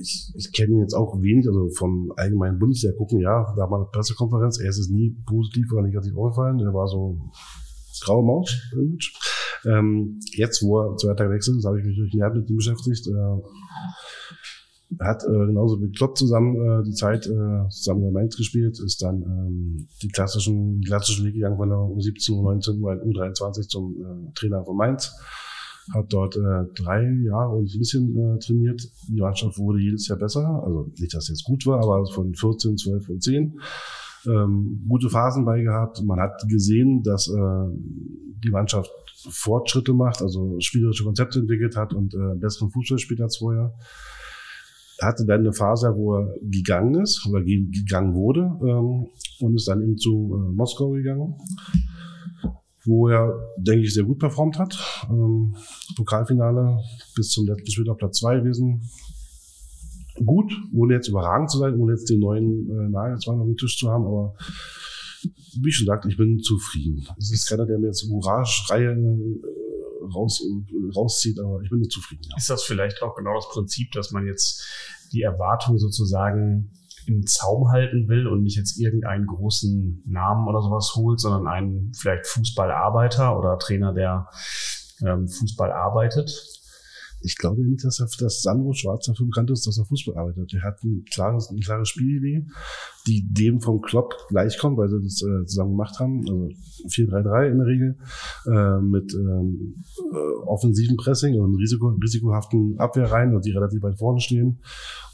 E: Ich, ich kenne ihn jetzt auch wenig, also vom allgemeinen Bundesjahr gucken, ja, da war eine Pressekonferenz, er ist es nie positiv oder negativ aufgefallen, er war so graue Maus. Ähm, jetzt, wo er zwei Tage weg sind, habe ich mich durch den mit ihm beschäftigt. Äh, hat äh, genauso wie Klopp zusammen äh, die Zeit äh, zusammen bei Mainz gespielt, ist dann ähm, die klassischen, die klassischen Liga gegangen von der U17, U19, U23 zum äh, Trainer von Mainz. Hat dort äh, drei Jahre und ein bisschen äh, trainiert. Die Mannschaft wurde jedes Jahr besser. Also nicht, dass es jetzt gut war, aber von 14, 12 und 10 ähm, gute Phasen bei gehabt. Man hat gesehen, dass äh, die Mannschaft Fortschritte macht, also spielerische Konzepte entwickelt hat und äh, besseren Fußball spielt als vorher hatte dann eine Phase, wo er gegangen ist oder gegangen wurde ähm, und ist dann eben zu äh, Moskau gegangen, wo er, denke ich, sehr gut performt hat. Ähm, Pokalfinale bis zum letzten Spiel auf Platz zwei gewesen. Gut, ohne jetzt überragend zu sein, ohne jetzt den neuen äh, Nagelsmann auf dem Tisch zu haben, aber wie schon gesagt, ich bin zufrieden. Es ist keiner, der mir jetzt Hurra-Schreie äh, raus, rauszieht, aber ich bin nicht zufrieden. Ja.
C: Ist das vielleicht auch genau das Prinzip, dass man jetzt die Erwartung sozusagen im Zaum halten will und nicht jetzt irgendeinen großen Namen oder sowas holt, sondern einen vielleicht Fußballarbeiter oder Trainer, der ähm, Fußball arbeitet?
E: Ich glaube nicht, dass, er, dass Sandro Schwarz dafür bekannt ist, dass er Fußball arbeitet. Er hat ein klares, eine klare Spielidee, die dem vom Klopp gleichkommt, weil sie das äh, zusammen gemacht haben. Also 4-3-3 in der Regel, äh, mit ähm, äh, offensiven Pressing und Risiko, risikohaften Abwehrreihen, also die relativ weit vorne stehen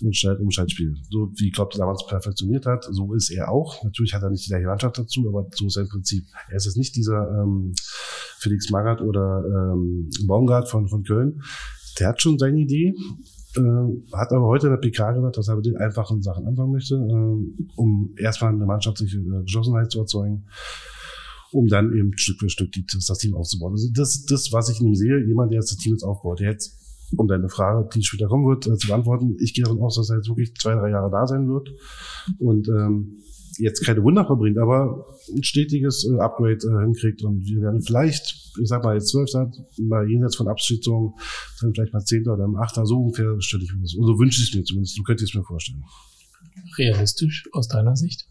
E: und Schalt um Schaltspiel. So wie Klopp damals perfektioniert hat, so ist er auch. Natürlich hat er nicht die gleiche Mannschaft dazu, aber so ist sein Prinzip. Er ist jetzt nicht dieser ähm, Felix Magath oder ähm, Baumgart von, von Köln, der hat schon seine Idee, äh, hat aber heute in der PK gesagt, dass er mit den einfachen Sachen anfangen möchte, äh, um erstmal eine mannschaftliche äh, Geschlossenheit zu erzeugen, um dann eben Stück für Stück die, das, Team aufzubauen. Also das das, was ich in ihm sehe, jemand, der jetzt das Team jetzt aufbaut. Der jetzt, um deine Frage, die später kommen wird, äh, zu beantworten, ich gehe davon aus, dass er jetzt wirklich zwei, drei Jahre da sein wird und ähm, jetzt keine Wunder verbringt, aber ein stetiges äh, Upgrade äh, hinkriegt und wir werden vielleicht, ich sag mal jetzt zwölf mal jenseits von Abschiedungen, dann vielleicht mal zehnter oder achter, so ungefähr stelle ich mir das. Oder so wünsche ich es mir zumindest, so könnte ich es mir vorstellen.
B: Realistisch aus deiner Sicht?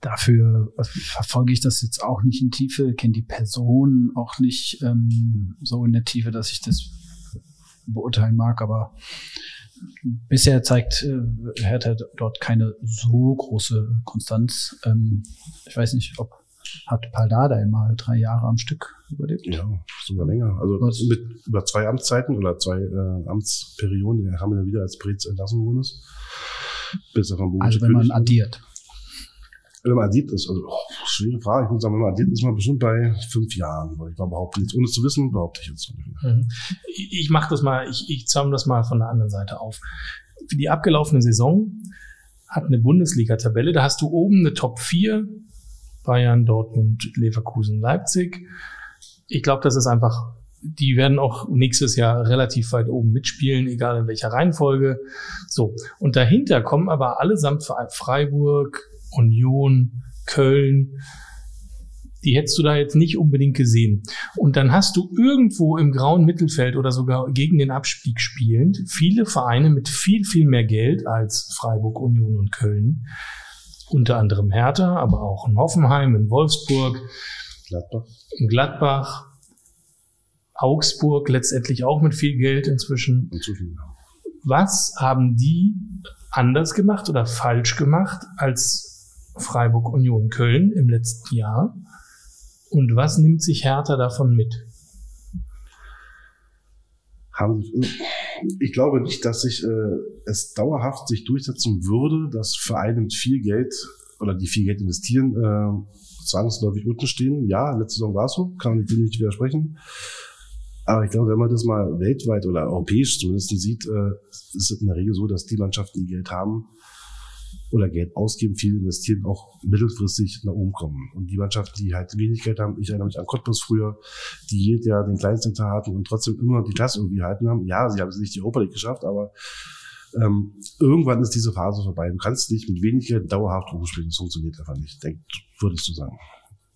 D: Dafür verfolge ich das jetzt auch nicht in Tiefe, kenne die Person auch nicht ähm, so in der Tiefe, dass ich das beurteilen mag, aber bisher zeigt äh, Hertha dort keine so große Konstanz. Ähm, ich weiß nicht, ob hat Paldada mal drei Jahre am Stück überlebt.
E: Ja, sogar länger. Also Was? mit über zwei Amtszeiten oder zwei äh, Amtsperioden haben wir dann wieder als Brez entlassen worden ist.
D: Bis er vom also wenn man addiert
E: wenn man addiert ist, also oh, schwere Frage, ich würde sagen, wenn man addiert ist, man bestimmt bei fünf Jahren, weil ich mal behaupte, jetzt ohne zu wissen, behaupte ich jetzt
B: mhm. Ich mache das mal, ich, ich zäume das mal von der anderen Seite auf. Für die abgelaufene Saison hat eine Bundesliga-Tabelle, da hast du oben eine Top 4, Bayern, Dortmund, Leverkusen, Leipzig. Ich glaube, das ist einfach, die werden auch nächstes Jahr relativ weit oben mitspielen, egal in welcher Reihenfolge. So. Und dahinter kommen aber allesamt Freiburg, Union, Köln, die hättest du da jetzt nicht unbedingt gesehen. Und dann hast du irgendwo im grauen Mittelfeld oder sogar gegen den Abstieg spielend viele Vereine mit viel, viel mehr Geld als Freiburg, Union und Köln. Unter anderem Hertha, aber auch in Hoffenheim, in Wolfsburg, Gladbach. in Gladbach, Augsburg letztendlich auch mit viel Geld inzwischen. Inzwischen, ja. Was haben die anders gemacht oder falsch gemacht als Freiburg Union Köln im letzten Jahr? Und was nimmt sich Hertha davon mit?
E: Haben, ich glaube nicht, dass sich äh, es dauerhaft sich durchsetzen würde, dass Vereine mit viel Geld oder die viel Geld investieren, äh, zwangsläufig unten stehen. Ja, letzte Saison war es so, kann man nicht widersprechen. Aber ich glaube, wenn man das mal weltweit oder europäisch zumindest sieht, äh, ist es in der Regel so, dass die Mannschaften, die Geld haben oder Geld ausgeben, viel investieren, auch mittelfristig nach oben kommen. Und die Mannschaften, die halt wenig Geld haben, ich erinnere mich an Cottbus früher, die jedes Jahr den kleinsten Etat hatten und trotzdem immer die Klasse irgendwie halten haben. Ja, sie haben es nicht die Europa League geschafft, aber ähm, irgendwann ist diese Phase vorbei. Du kannst nicht mit wenig Geld dauerhaft rumspielen. Das funktioniert einfach nicht, denk, würdest du sagen.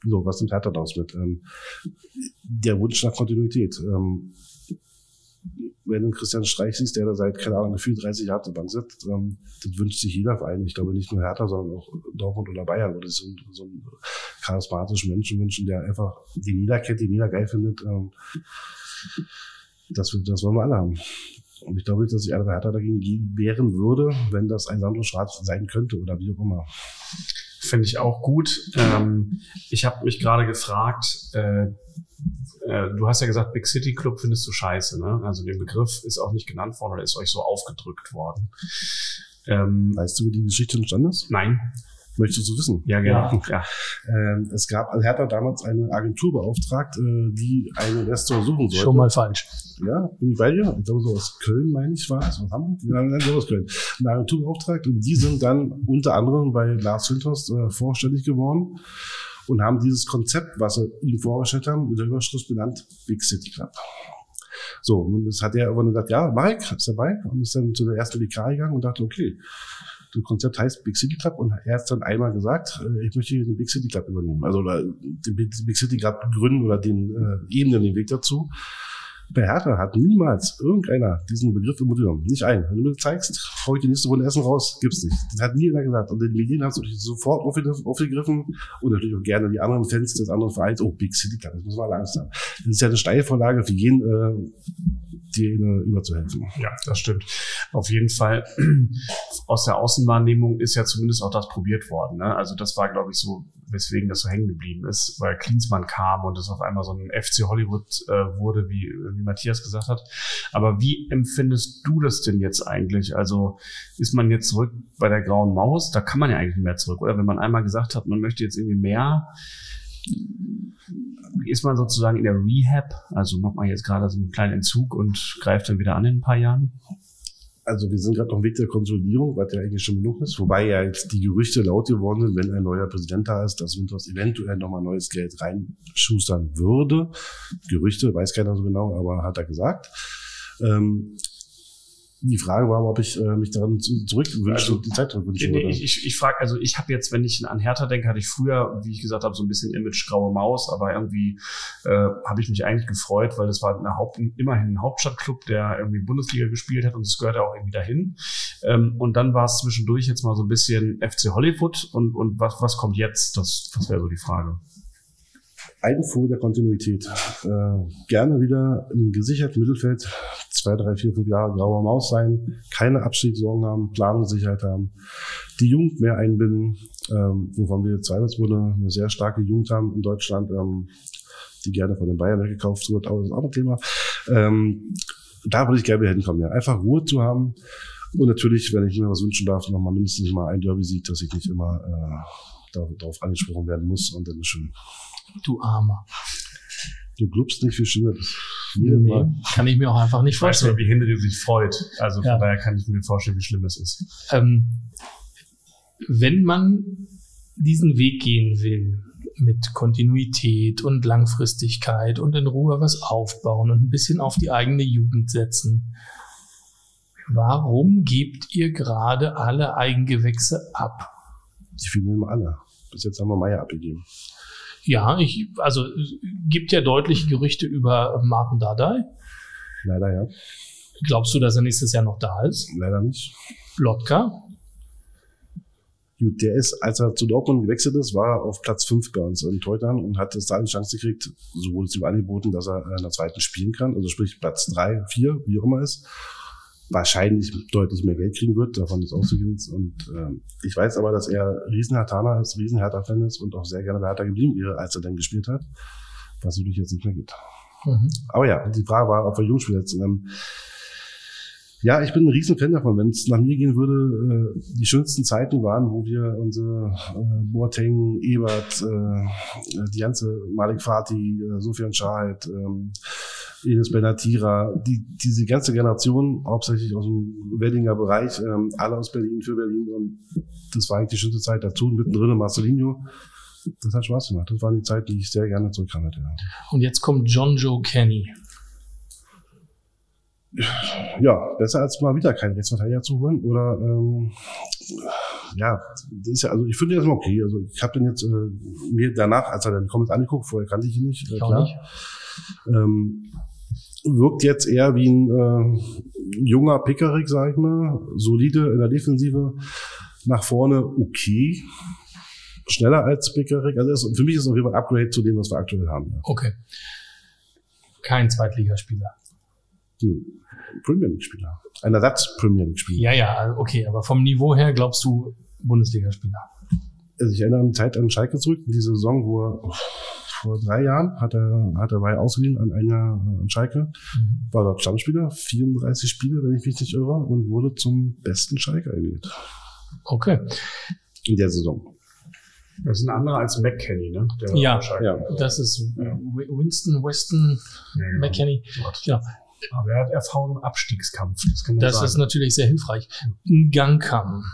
E: So, was nimmt Hertha daraus mit? Ähm, der Wunsch nach Kontinuität. Ähm, wenn du Christian Streich siehst, der da seit, keine Ahnung, gefühlt 30 Jahren zur Bank sitzt, ähm, das wünscht sich jeder Verein. Ich glaube nicht nur Hertha, sondern auch Dortmund oder Bayern würde so, so einen charismatischen Menschen wünschen, der einfach die Nieder kennt, die Nieder geil findet. Ähm, das, das wollen wir alle haben. Und ich glaube nicht, dass sich einer bei Hertha dagegen wehren würde, wenn das ein Sandro Schwarz sein könnte oder wie auch immer.
C: Finde ich auch gut. Ähm, ich habe mich gerade gefragt, äh, äh, du hast ja gesagt, Big City Club findest du scheiße, ne? Also den Begriff ist auch nicht genannt worden oder ist euch so aufgedrückt worden.
E: Ähm, weißt du, wie die Geschichte entstanden ist?
C: Nein.
E: Möchtest du wissen?
C: Ja, genau. Ja.
E: Ähm, es gab, also Hertha damals eine Agentur beauftragt, äh, die einen Investor suchen sollte.
B: Schon mal falsch.
E: Ja, bin ich bei dir? Ich glaube, so aus Köln, meine ich, war es, aus Hamburg? Ja, nein, so aus Köln. Eine Agentur beauftragt und die sind dann unter anderem bei Lars Winters äh, vorstellig geworden und haben dieses Konzept, was sie ihm vorgestellt haben, mit der Überschrift benannt Big City Club. So, und das hat er irgendwann gesagt, ja, Mike ist dabei und ist dann zu der ersten WK gegangen und dachte, okay, das Konzept heißt Big City Club und er hat dann einmal gesagt, äh, ich möchte den Big City Club übernehmen. Also den Big City Club gründen oder den äh, ebnen den Weg dazu. Bei Hertha hat niemals irgendeiner diesen Begriff im Mund genommen. Nicht ein. Wenn du mir zeigst, hau ich die nächste Runde Essen raus, gibt's nicht. Das hat nie einer gesagt. Und den Medien haben sie sofort aufgegriffen und natürlich auch gerne die anderen Fans des anderen Vereins. Oh, Big City das muss man haben. Das ist ja eine Steilvorlage für jeden, äh, dir überzuhelfen.
C: Ja, das stimmt. Auf jeden Fall. (clears throat) Aus der Außenwahrnehmung ist ja zumindest auch das probiert worden. Ne? Also das war, glaube ich, so weswegen das so hängen geblieben ist, weil Klinsmann kam und es auf einmal so ein FC Hollywood äh, wurde, wie, wie Matthias gesagt hat. Aber wie empfindest du das denn jetzt eigentlich? Also ist man jetzt zurück bei der grauen Maus? Da kann man ja eigentlich nicht mehr zurück, oder? Wenn man einmal gesagt hat, man möchte jetzt irgendwie mehr, ist man sozusagen in der Rehab? Also macht man jetzt gerade so einen kleinen Entzug und greift dann wieder an in ein paar Jahren?
E: Also wir sind gerade auf dem Weg der Konsolidierung, was ja eigentlich schon genug ist. Wobei ja jetzt die Gerüchte laut geworden sind, wenn ein neuer Präsident da ist, dass Winters eventuell nochmal neues Geld reinschustern würde. Gerüchte, weiß keiner so genau, aber hat er gesagt. Ähm, die Frage war, ob ich äh, mich daran zurückwünsche also,
C: und die Zeit zurückwünsche. Nee, ich ich, ich frage, also ich habe jetzt, wenn ich an Hertha denke, hatte ich früher, wie ich gesagt habe, so ein bisschen Image graue Maus, aber irgendwie äh, habe ich mich eigentlich gefreut, weil das war eine Haupt, immerhin ein Hauptstadtclub, der irgendwie Bundesliga gespielt hat und es gehörte auch irgendwie dahin. Ähm, und dann war es zwischendurch jetzt mal so ein bisschen FC Hollywood und, und was, was kommt jetzt? Das, das wäre so die Frage.
E: Einfuhr der Kontinuität. Äh, gerne wieder im gesicherten Mittelfeld zwei, drei, vier, fünf Jahre grauer Maus sein, keine Abstiegssorgen haben, Planungssicherheit haben, die Jugend mehr einbinden, ähm, wovon wir zweifelsohne eine sehr starke Jugend haben in Deutschland, ähm, die gerne von den Bayern gekauft wird, aber das ist auch ein Thema. Ähm, da würde ich gerne wieder hinkommen, ja. Einfach Ruhe zu haben. Und natürlich, wenn ich mir was wünschen darf, nochmal mindestens mal ein Derby sieht, dass ich nicht immer äh, darauf angesprochen werden muss und dann ist schon.
B: Du Armer.
E: Du glaubst nicht, wie schön das ist.
B: Nee, kann ich mir auch einfach nicht vorstellen.
C: Weißt du, wie Henry sich freut. Also von ja. daher kann ich mir vorstellen, wie schlimm es ist.
B: Ähm, wenn man diesen Weg gehen will, mit Kontinuität und Langfristigkeit und in Ruhe was aufbauen und ein bisschen auf die eigene Jugend setzen. Warum gebt ihr gerade alle Eigengewächse ab?
E: Die finden wir alle. Bis jetzt haben wir Meier abgegeben.
B: Ja, ich, also gibt ja deutliche Gerüchte über Martin Dardai.
E: Leider ja.
B: Glaubst du, dass er nächstes Jahr noch da ist?
E: Leider nicht.
B: Lotka?
E: Gut, der ist, als er zu Dortmund gewechselt ist, war er auf Platz 5 bei uns in Teutern und hat es da die Chance gekriegt, so wurde es ihm angeboten, dass er in der zweiten spielen kann, also sprich Platz 3, 4, wie auch immer ist. Wahrscheinlich deutlich mehr Geld kriegen wird, davon ist auszugehen. Und ähm, ich weiß aber, dass er riesen Hertaner ist, riesen Hertha-Fan ist und auch sehr gerne bei Hertha geblieben wäre, als er dann gespielt hat, was natürlich jetzt nicht mehr geht. Mhm. Aber ja, die Frage war, ob wir Jungspieler jetzt ähm, ja, ich bin ein riesen Fan davon. Wenn es nach mir gehen würde, äh, die schönsten Zeiten waren, wo wir unsere äh, Boateng, Ebert, äh, die ganze Malik Fatih, äh, Sofian Schahid, ähm, Enes Benatira, die, diese ganze Generation, hauptsächlich aus dem Weddinger Bereich, ähm, alle aus Berlin für Berlin und das war eigentlich die schönste Zeit dazu. Mittendrin Marcelinho. Das hat Spaß gemacht. Das waren die Zeit, die ich sehr gerne zurückkam hätte.
B: Und jetzt kommt John Joe Kenny
E: ja, besser als mal wieder keinen Rechtsverteidiger zu holen. Oder ähm, ja, das ist ja, also ich finde das immer okay. Also ich habe den jetzt äh, mir danach, als er dann Comments angeguckt, vorher kannte ich ihn nicht, äh, klar. Nicht. Ähm, wirkt jetzt eher wie ein äh, junger Pickerick, sag ich mal, solide in der Defensive, nach vorne okay, schneller als Pickerick. Also ist, für mich ist es auf jeden Fall ein Upgrade zu dem, was wir aktuell haben. Ja.
B: Okay. Kein Zweitligaspieler.
E: Hm. Premier League-Spieler. Ein Ersatz-Premier League-Spieler.
B: Ja, ja, okay, aber vom Niveau her glaubst du Bundesligaspieler?
E: Also ich erinnere an die Zeit an Schalke zurück, in diese Saison, wo er vor drei Jahren hat er, hat er bei ausgeliehen an einer an Schalke, mhm. war dort Stammspieler, 34 Spiele, wenn ich mich nicht irre, und wurde zum besten Schalke gewählt.
B: Okay.
E: In der Saison.
C: Das ist ein anderer als McKenny, ne?
B: Der ja, ja, das ist Winston Weston ja, genau. McKenny. Ja,
C: aber er hat Erfahrung im Abstiegskampf.
B: Das, kann man das sagen. ist natürlich sehr hilfreich. Ein Gangkamm.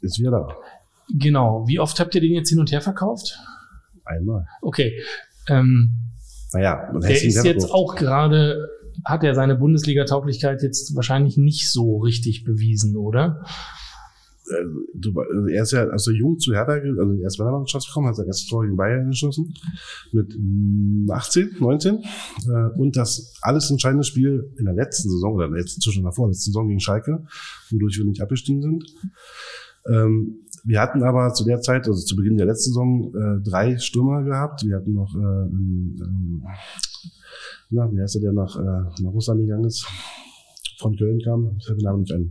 E: Ist wieder da.
B: Genau. Wie oft habt ihr den jetzt hin und her verkauft?
E: Einmal.
B: Okay. Ähm,
E: naja,
B: der ist jetzt auch gerade, hat er seine Bundesliga-Tauglichkeit jetzt wahrscheinlich nicht so richtig bewiesen, oder?
E: Also er ist ja also jung zu Hertha, also er ist Männermannschaft gekommen, hat sein erstes Tor gegen Bayern geschossen mit 18, 19 äh, und das alles entscheidende Spiel in der letzten Saison oder jetzt zwischen der vorletzten Saison gegen Schalke, wodurch wir nicht abgestiegen sind. Ähm, wir hatten aber zu der Zeit, also zu Beginn der letzten Saison, äh, drei Stürmer gehabt. Wir hatten noch, äh, ähm, na, wie heißt der, der nach, äh, nach Russland gegangen ist, von Köln kam, ich habe den Namen nicht ein.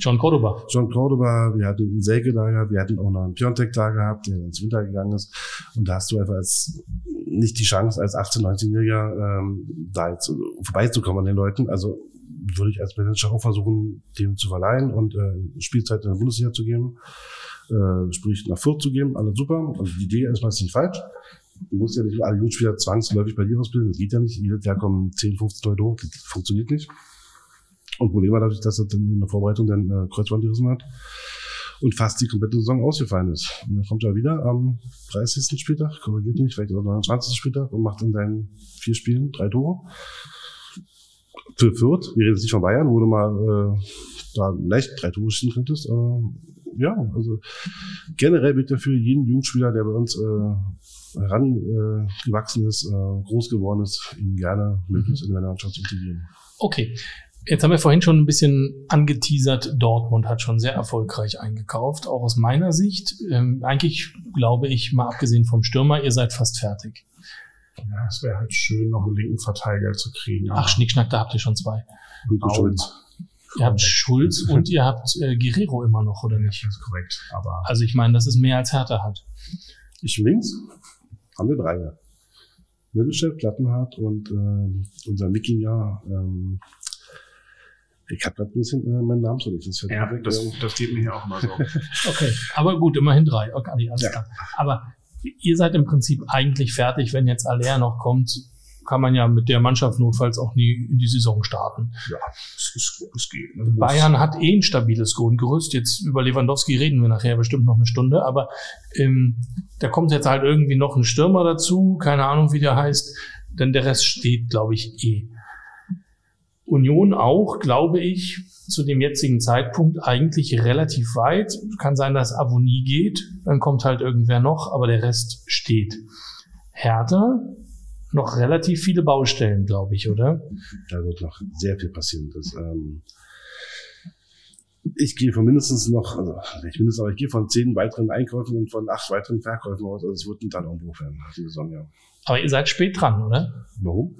B: John Cordoba.
E: John Cordoba, wir hatten einen Selke da gehabt, wir hatten auch noch einen Piontek da gehabt, der ins Winter gegangen ist. Und da hast du einfach als nicht die Chance, als 18-, 19-Jähriger ähm, da jetzt vorbeizukommen an den Leuten. Also würde ich als Manager auch versuchen, dem zu verleihen und äh, Spielzeit in der Bundesliga zu geben, äh, sprich nach Fürth zu geben, alles super. Also die Idee ist nicht falsch. Du musst ja nicht alle Jugendspieler zwangsläufig bei dir ausbilden, das geht ja nicht. Jedes Jahr kommen 10, 15 Leute hoch, das funktioniert nicht. Und Problem war dadurch, dass er dann in der Vorbereitung dann äh, Kreuzband gerissen hat und fast die komplette Saison ausgefallen ist. Und dann kommt er wieder am 30. Spieltag, korrigiert nicht, vielleicht am 29. Spieltag und macht in seinen vier Spielen drei Tore. Für Fürth, wir reden jetzt nicht von Bayern, wo du mal äh, da leicht drei Tore schießen könntest. Äh, ja, also generell bitte für jeden Jugendspieler, der bei uns äh, herangewachsen äh, ist, äh, groß geworden ist, ihm gerne möglichst in der Mannschaft zu integrieren.
B: Okay, Jetzt haben wir vorhin schon ein bisschen angeteasert, Dortmund hat schon sehr erfolgreich eingekauft, auch aus meiner Sicht. Ähm, eigentlich glaube ich, mal abgesehen vom Stürmer, ihr seid fast fertig.
C: Ja, es wäre halt schön, noch einen linken Verteidiger zu kriegen.
B: Ach, Schnickschnack, da habt ihr schon zwei.
E: Schulz.
B: Ihr habt Schulz und ihr habt äh, Guerrero immer noch, oder nicht?
C: Das ist korrekt. Aber
B: also ich meine, das ist mehr als Hertha hat.
E: Ich links haben wir drei. Mittelchef, Plattenhardt und äh, unser Wikinger ähm, ich habe ein bisschen äh, meinen Namen so nicht.
C: Das, ja, das, das geht mir hier auch immer so. (laughs)
B: okay, aber gut, immerhin drei. Okay, alles ja. klar. Aber ihr seid im Prinzip eigentlich fertig, wenn jetzt Aller noch kommt, kann man ja mit der Mannschaft notfalls auch nie in die Saison starten.
C: Ja, es, es, es geht.
B: Ne? Bayern hat eh ein stabiles Grundgerüst. Jetzt über Lewandowski reden wir nachher bestimmt noch eine Stunde, aber ähm, da kommt jetzt halt irgendwie noch ein Stürmer dazu, keine Ahnung, wie der heißt, denn der Rest steht, glaube ich, eh. Union auch, glaube ich, zu dem jetzigen Zeitpunkt eigentlich relativ weit. Kann sein, dass Avonie geht, dann kommt halt irgendwer noch, aber der Rest steht. Hertha noch relativ viele Baustellen, glaube ich, oder?
E: Da wird noch sehr viel passieren. Das, ähm, ich gehe von mindestens noch, also nicht mindestens, aber ich gehe von zehn weiteren Einkäufen und von acht weiteren Verkäufen aus. Also es wird ein Teilumbruch werden, die Saison, ja.
B: Aber ihr seid spät dran, oder?
E: Warum?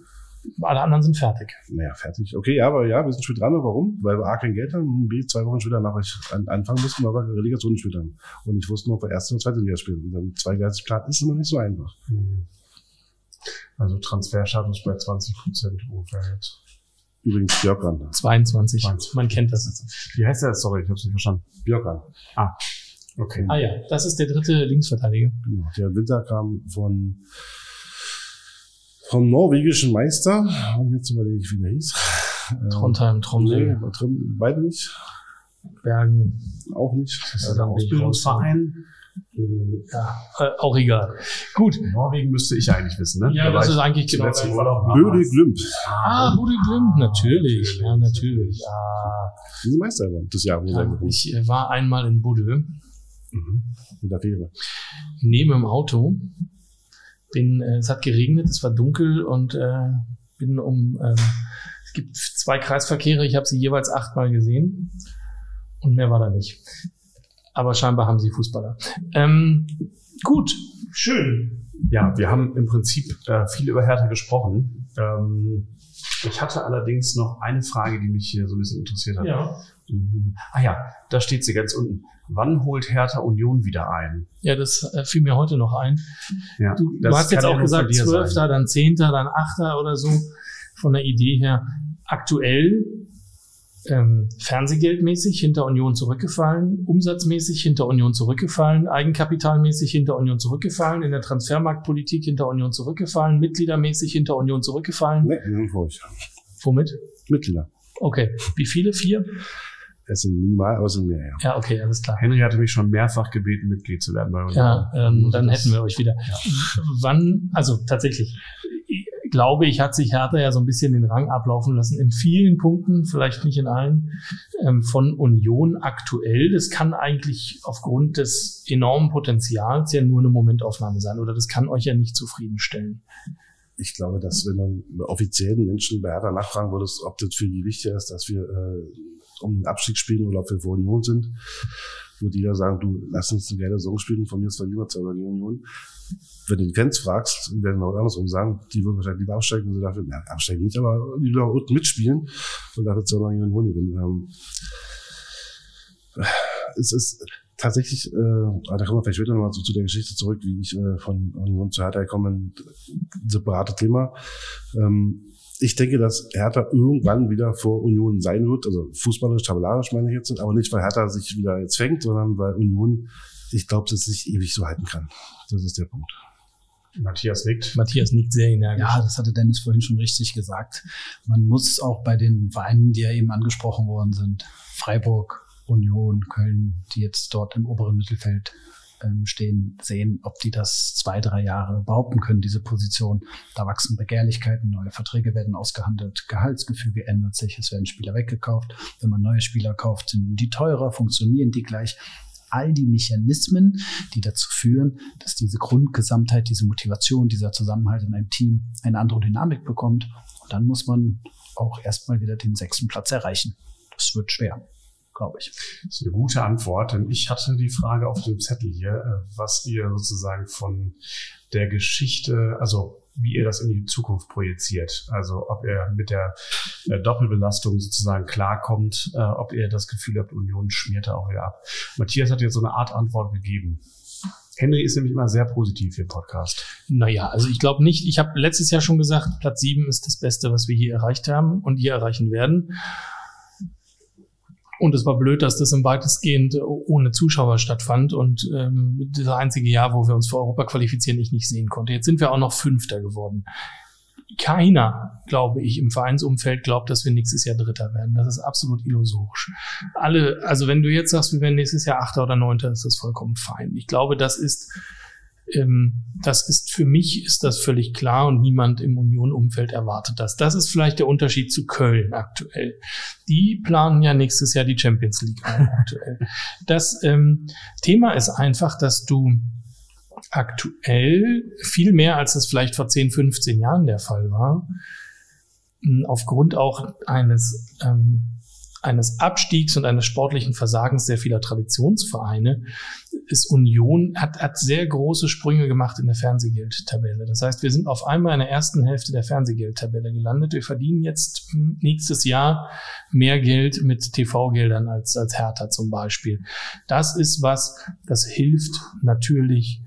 B: Alle anderen sind fertig.
E: Naja, fertig. Okay, ja, aber ja, wir sind spät dran. Aber warum? Weil wir A, kein Geld haben und B, zwei Wochen später nach euch an, anfangen mussten, weil wir Relegation gespielt haben. Und ich wusste noch, wir erste und zweite Liga spielen. Und dann zweigleisig Plan ist immer nicht so einfach.
C: Also Transferstatus bei 20 Prozent ungefähr jetzt.
E: Übrigens Björkan.
B: 22.
C: 22.
B: Man kennt das.
C: Wie heißt der? Sorry, ich habe es nicht verstanden.
E: Björkan.
C: Okay.
B: Ah ja, das ist der dritte Linksverteidiger.
E: Genau. Der Winter kam von vom norwegischen Meister. Und jetzt überlege ich, wie der hieß. Ähm,
B: Trondheim,
E: Nee,
B: Tromsø,
E: Trim- beide nicht.
B: Bergen.
E: Auch nicht.
C: Ist
B: Ja,
C: das
B: dann
C: ein Ausbildungsverein?
B: Ja, äh, auch egal. Gut.
C: Norwegen müsste ich eigentlich wissen, ne?
B: Ja,
C: Da
B: das ist
C: ich
B: eigentlich genau
C: Urlaub.
E: Böde Glümp.
B: Ah, Bude Glimt, natürlich. Ja, natürlich. Ah,
E: Diese Meister waren das Jahr, wo
B: ja, ich äh, war einmal in Bude,
E: Mhm. Mit der Fähre.
B: neben dem Auto. Bin, äh, es hat geregnet, es war dunkel und äh, bin um. ähm, es gibt zwei Kreisverkehre, ich habe sie jeweils achtmal gesehen und mehr war da nicht. Aber scheinbar haben sie Fußballer. Ähm, gut, schön.
C: Ja, wir haben im Prinzip äh, viel über Hertha gesprochen. Ähm, ich hatte allerdings noch eine Frage, die mich hier so ein bisschen interessiert hat.
B: Ja.
C: Mhm. Ah ja, da steht sie ganz unten. Wann holt Hertha Union wieder ein?
B: Ja, das äh, fiel mir heute noch ein.
C: Ja,
B: Du, du hast jetzt auch gesagt, Zwölfter, dann Zehnter, dann Achter oder so. Von der Idee her. Aktuell ähm, Fernsehgeldmäßig hinter Union zurückgefallen, umsatzmäßig hinter Union zurückgefallen, eigenkapitalmäßig hinter Union zurückgefallen, in der Transfermarktpolitik hinter Union zurückgefallen, mitgliedermäßig hinter Union zurückgefallen.
E: Ne, wir sind vor euch.
B: Womit?
E: Mitglieder.
B: Okay. Wie viele? Vier?
E: Es sind minimal, aber es sind mehr, ja.
B: Ja, okay, alles klar.
C: Henry hatte mich schon mehrfach gebeten, Mitglied zu werden bei Union.
B: Ja, ähm, dann hätten wir euch wieder. Wann, also tatsächlich, ich glaube ich, hat sich Hertha ja so ein bisschen den Rang ablaufen lassen in vielen Punkten, vielleicht nicht in allen, ähm, von Union aktuell. Das kann eigentlich aufgrund des enormen Potenzials ja nur eine Momentaufnahme sein oder das kann euch ja nicht zufriedenstellen.
E: Ich glaube, dass wenn du offiziellen Menschen bei Hertha nachfragen würdest, ob das für die wichtiger ist, dass wir äh, um den Abstieg spielen oder ob wir für Union sind, würde jeder sagen, du lass uns eine geile Saison spielen, von mir zwar über die Union. Wenn du die Fans fragst, werden wir auch andersrum sagen, die würden wahrscheinlich lieber absteigen und so dafür, na, absteigen nicht, aber lieber unten mitspielen und dafür die Union gewinnen. Ähm, es ist tatsächlich, äh, aber da kommen wir vielleicht später nochmal zu, zu der Geschichte zurück, wie ich äh, von Union zu Hertha gekommen bin, separates Thema. Ähm, ich denke, dass Hertha irgendwann wieder vor Union sein wird, also fußballisch, tabellarisch meine ich jetzt, aber nicht, weil Hertha sich wieder jetzt fängt, sondern weil Union, ich glaube, dass es sich ewig so halten kann. Das ist der Punkt.
C: Matthias nickt.
B: Matthias nickt sehr energisch.
D: Ja, das hatte Dennis vorhin schon richtig gesagt. Man muss auch bei den Vereinen, die ja eben angesprochen worden sind, Freiburg, Union, Köln, die jetzt dort im oberen Mittelfeld ähm, stehen, sehen, ob die das zwei, drei Jahre behaupten können, diese Position. Da wachsen Begehrlichkeiten, neue Verträge werden ausgehandelt, Gehaltsgefüge ändert sich, es werden Spieler weggekauft. Wenn man neue Spieler kauft, sind die teurer, funktionieren die gleich all die Mechanismen, die dazu führen, dass diese Grundgesamtheit, diese Motivation, dieser Zusammenhalt in einem Team eine andere Dynamik bekommt. Und dann muss man auch erstmal wieder den sechsten Platz erreichen. Das wird schwer, glaube ich.
C: Das ist eine gute Antwort, denn ich hatte die Frage auf dem Zettel hier, äh, was ihr sozusagen von der Geschichte, also wie ihr das in die Zukunft projiziert. Also ob ihr mit der äh, Doppelbelastung sozusagen klarkommt, äh, ob ihr das Gefühl habt, Union schmiert da auch wieder ab. Matthias hat jetzt so eine Art Antwort gegeben. Henry ist nämlich immer sehr positiv im Podcast.
B: Naja, also ich glaube nicht. Ich habe letztes Jahr schon gesagt, Platz sieben ist das Beste, was wir hier erreicht haben und hier erreichen werden. Und es war blöd, dass das im weitestgehend ohne Zuschauer stattfand und ähm, das einzige Jahr, wo wir uns für Europa qualifizieren, ich nicht sehen konnte. Jetzt sind wir auch noch Fünfter geworden. Keiner, glaube ich, im Vereinsumfeld glaubt, dass wir nächstes Jahr Dritter werden. Das ist absolut illusorisch. Alle, also wenn du jetzt sagst, wir werden nächstes Jahr Achter oder Neunter, ist das vollkommen fein. Ich glaube, das ist das ist für mich ist das völlig klar und niemand im Union-Umfeld erwartet das. Das ist vielleicht der Unterschied zu Köln aktuell. Die planen ja nächstes Jahr die Champions League (laughs) aktuell. Das ähm, Thema ist einfach, dass du aktuell viel mehr, als es vielleicht vor 10, 15 Jahren der Fall war, aufgrund auch eines ähm, eines Abstiegs und eines sportlichen Versagens sehr vieler Traditionsvereine ist Union, hat, hat sehr große Sprünge gemacht in der Fernsehgeldtabelle. Das heißt, wir sind auf einmal in der ersten Hälfte der Fernsehgeldtabelle gelandet. Wir verdienen jetzt nächstes Jahr mehr Geld mit TV-Geldern als, als Hertha zum Beispiel. Das ist was, das hilft natürlich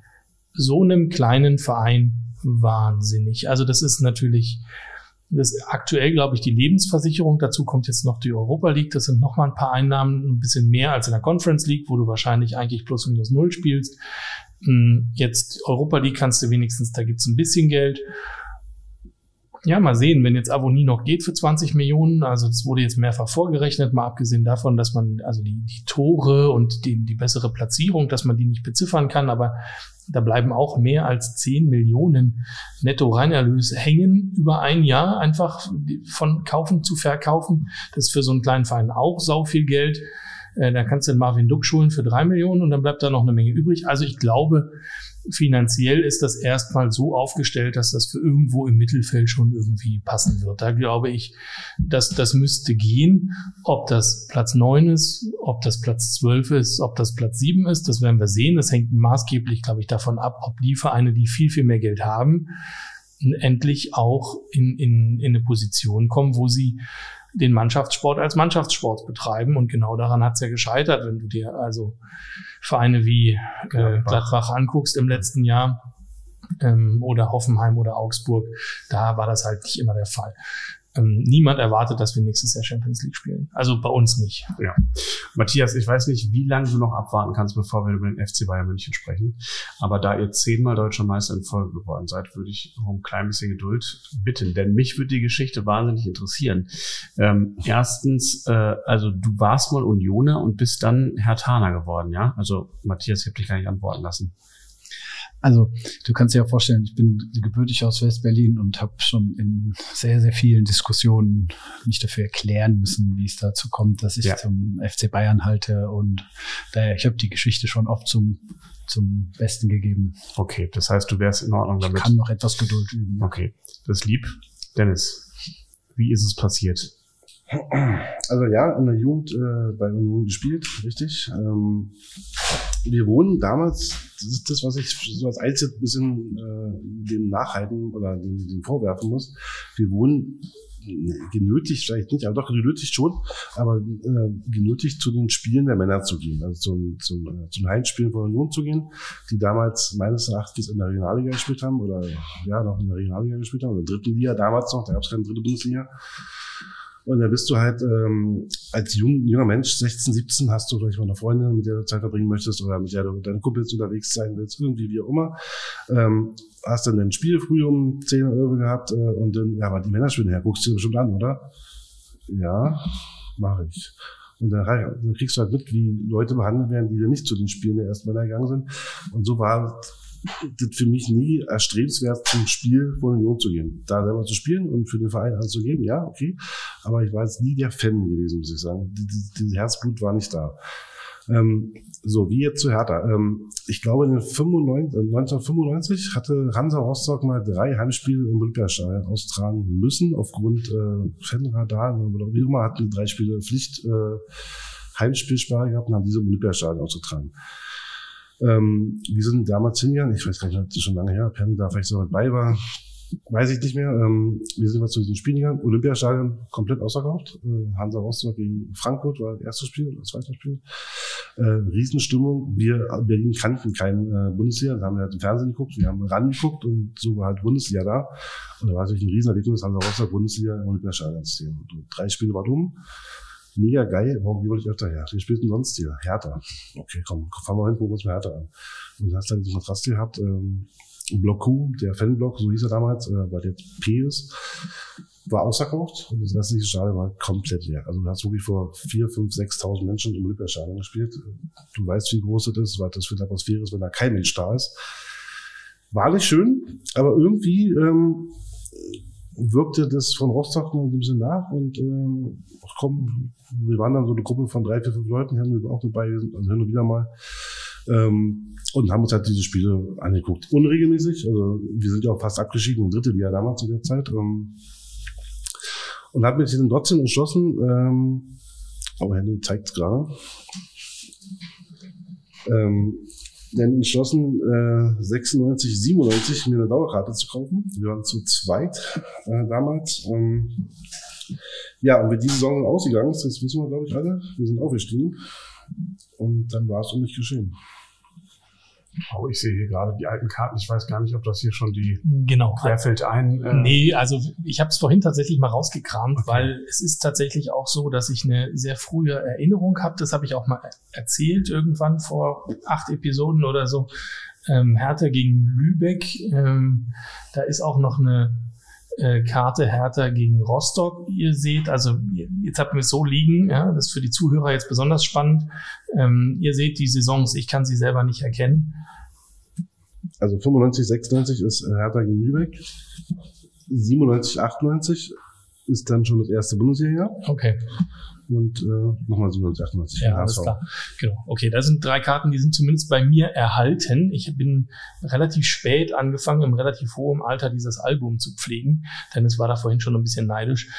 B: so einem kleinen Verein wahnsinnig. Also das ist natürlich das ist aktuell, glaube ich, die Lebensversicherung. Dazu kommt jetzt noch die Europa League. Das sind nochmal ein paar Einnahmen, ein bisschen mehr als in der Conference League, wo du wahrscheinlich eigentlich plus minus null spielst. Hm, jetzt Europa League kannst du wenigstens, da gibt's ein bisschen Geld. Ja, mal sehen, wenn jetzt Avonie noch geht für 20 Millionen, also das wurde jetzt mehrfach vorgerechnet, mal abgesehen davon, dass man also die, die Tore und die, die bessere Platzierung, dass man die nicht beziffern kann, aber da bleiben auch mehr als 10 Millionen Netto-Reinerlöse hängen über ein Jahr, einfach von kaufen zu verkaufen. Das ist für so einen kleinen Verein auch sau viel Geld. Äh, da kannst du den Marvin Duck schulen für drei Millionen und dann bleibt da noch eine Menge übrig. Also ich glaube, finanziell ist das erstmal so aufgestellt, dass das für irgendwo im Mittelfeld schon irgendwie passen wird. Da glaube ich, dass das müsste gehen. Ob das Platz neun ist, ob das Platz zwölf ist, ob das Platz sieben ist, das werden wir sehen. Das hängt maßgeblich, glaube ich, davon ab, ob die Vereine, die viel, viel mehr Geld haben, endlich auch in, in, in eine Position kommen, wo sie den Mannschaftssport als Mannschaftssport betreiben. Und genau daran hat es ja gescheitert, wenn du dir also Vereine wie äh, Gladbach anguckst im letzten Jahr ähm, oder Hoffenheim oder Augsburg. Da war das halt nicht immer der Fall ähm, niemand erwartet, dass wir nächstes Jahr Champions League spielen. Also bei uns nicht.
C: Ja. Matthias, ich weiß nicht, wie lange du noch abwarten kannst, bevor wir über den FC Bayern München sprechen. Aber da ihr zehnmal deutscher Meister in Folge geworden seid, würde ich um ein klein bisschen Geduld bitten. Denn mich würde die Geschichte wahnsinnig interessieren. Ähm, erstens, äh, also du warst mal Unioner und bist dann Herr Tana geworden, ja? Also Matthias, ich habe dich gar nicht antworten lassen.
D: Also du kannst dir ja vorstellen, ich bin gebürtig aus West-Berlin und habe schon in sehr, sehr vielen Diskussionen mich dafür erklären müssen, wie es dazu kommt, dass ich ja. zum FC Bayern halte. Und daher, ich habe die Geschichte schon oft zum, zum Besten gegeben.
C: Okay, das heißt, du wärst in Ordnung damit.
D: Ich kann noch etwas Geduld üben.
C: Okay, das ist lieb. Dennis, wie ist es passiert?
E: Also ja, in der Jugend äh, bei Union gespielt, richtig. Ähm, wir wohnen damals, das ist das, was ich so als Einzige ein bisschen äh, dem nachhalten oder dem, dem vorwerfen muss. Wir wohnen genötigt, vielleicht nicht, aber doch genötigt schon, aber äh, genötigt zu den Spielen der Männer zu gehen, also zum, zum, äh, zum Heimspielen von Union zu gehen, die damals meines Erachtens in der Regionalliga gespielt haben oder ja, noch in der Regionalliga gespielt haben, oder dritten Liga damals noch, da gab es keine dritte Bundesliga. Und da bist du halt ähm, als jung, junger Mensch, 16, 17, hast du vielleicht mal eine Freundin, mit der du Zeit verbringen möchtest oder mit der du mit deinen Kumpels unterwegs sein willst, irgendwie wie auch immer. Ähm, hast dann ein Spiel früh um 10 Euro gehabt äh, und dann, ja, aber die Männer spielen her, guckst du dir bestimmt an, oder? Ja, mache ich. Und dann, dann kriegst du halt mit, wie Leute behandelt werden, die dann nicht zu den Spielen der ersten Männer gegangen sind. Und so war das für mich nie erstrebenswert, zum Spiel von Union zu gehen. Da selber zu spielen und für den Verein anzugeben, ja, okay. Aber ich war jetzt nie der Fan gewesen, muss ich sagen. Dieses Herzblut war nicht da. Ähm, so, wie jetzt zu Hertha. Ähm, ich glaube, in 95, 1995 hatte Hansa Rostock mal drei Heimspiele im Olympiastadion austragen müssen, aufgrund äh, Fanradar oder wie immer, hatten drei Spiele Pflicht äh, Heimspielsperre gehabt und haben diese im Olympiastadion ausgetragen. Ähm, wir sind damals hingegangen, ich weiß gar nicht, das ist schon lange her, Penny da vielleicht so dabei war, weiß ich nicht mehr. Ähm, wir sind mal zu diesen Spielen gegangen, Olympiastadion komplett ausverkauft. Äh, Hansa Rostock gegen Frankfurt war das erste Spiel das zweite Spiel. Äh, Riesenstimmung. Wir Berlin kannten kein äh, Bundesliga, da haben wir halt im Fernsehen geguckt, wir haben rangeguckt und so war halt Bundesliga da. Und da war natürlich ein Riesenerlebnis, Hansa Rostock Bundesliga im Olympiastadion zu sehen. Drei Spiele war dumm mega geil, warum gebe ich öfter her? Wir spielten sonst hier, Hertha. Okay, komm, fahren wir hin, gucken uns mal Hertha an. Und dann hast du dann diesen Kontrast gehabt, ähm, Block Q, der Fanblock, so hieß er damals, äh, weil der P ist, war ausverkauft und das restliche Stadion war komplett leer. Also du hast wirklich vor vier, fünf, sechstausend Menschen im Olympiastadion gespielt. Du weißt, wie groß das ist, was das für eine Atmosphäre ist, wenn da kein Mensch da ist. War nicht schön, aber irgendwie ähm, wirkte das von Rostock noch ein bisschen nach und äh, komm, wir waren dann so eine Gruppe von drei, vier, fünf Leuten, haben wir auch dabei, also hin und wieder mal. Ähm, und haben uns halt diese Spiele angeguckt. Unregelmäßig, also wir sind ja auch fast abgeschieden im dritte Jahr damals zu der Zeit. Ähm, und haben mich dann trotzdem entschlossen, ähm, Aber Henry zeigt es gerade. Ähm, dann entschlossen, äh, 96, 97 mir eine Dauerkarte zu kaufen. Wir waren zu zweit äh, damals. Ähm, ja, und wie die Saison ausgegangen ist, das wissen wir, glaube ich, alle. Wir sind aufgestiegen. Und dann war es um mich geschehen.
C: Oh, ich sehe hier gerade die alten Karten. Ich weiß gar nicht, ob das hier schon die
B: Genau.
C: querfällt ein. Äh,
B: Nee, also ich habe es vorhin tatsächlich mal rausgekramt,
C: Okay.
B: weil es ist tatsächlich auch so, dass ich eine sehr frühe Erinnerung habe. Das habe ich auch mal erzählt irgendwann vor acht Episoden oder so. Ähm, Hertha gegen Lübeck. Ähm, da ist auch noch eine äh, Karte Hertha gegen Rostock. Ihr seht, also jetzt habt ihr es so liegen. Ja, das ist für die Zuhörer jetzt besonders spannend. Ähm, ihr seht die Saisons. Ich kann sie selber nicht erkennen.
E: Also 95, 96 ist Hertha gegen Lübeck. 97, 98 ist dann schon das erste Bundesliga
B: Okay.
E: Und äh, nochmal 97, 98.
B: Ja, alles klar. Genau. Okay, da sind drei Karten, die sind zumindest bei mir erhalten. Ich bin relativ spät angefangen, im relativ hohen Alter dieses Album zu pflegen. Dennis war da vorhin schon ein bisschen neidisch.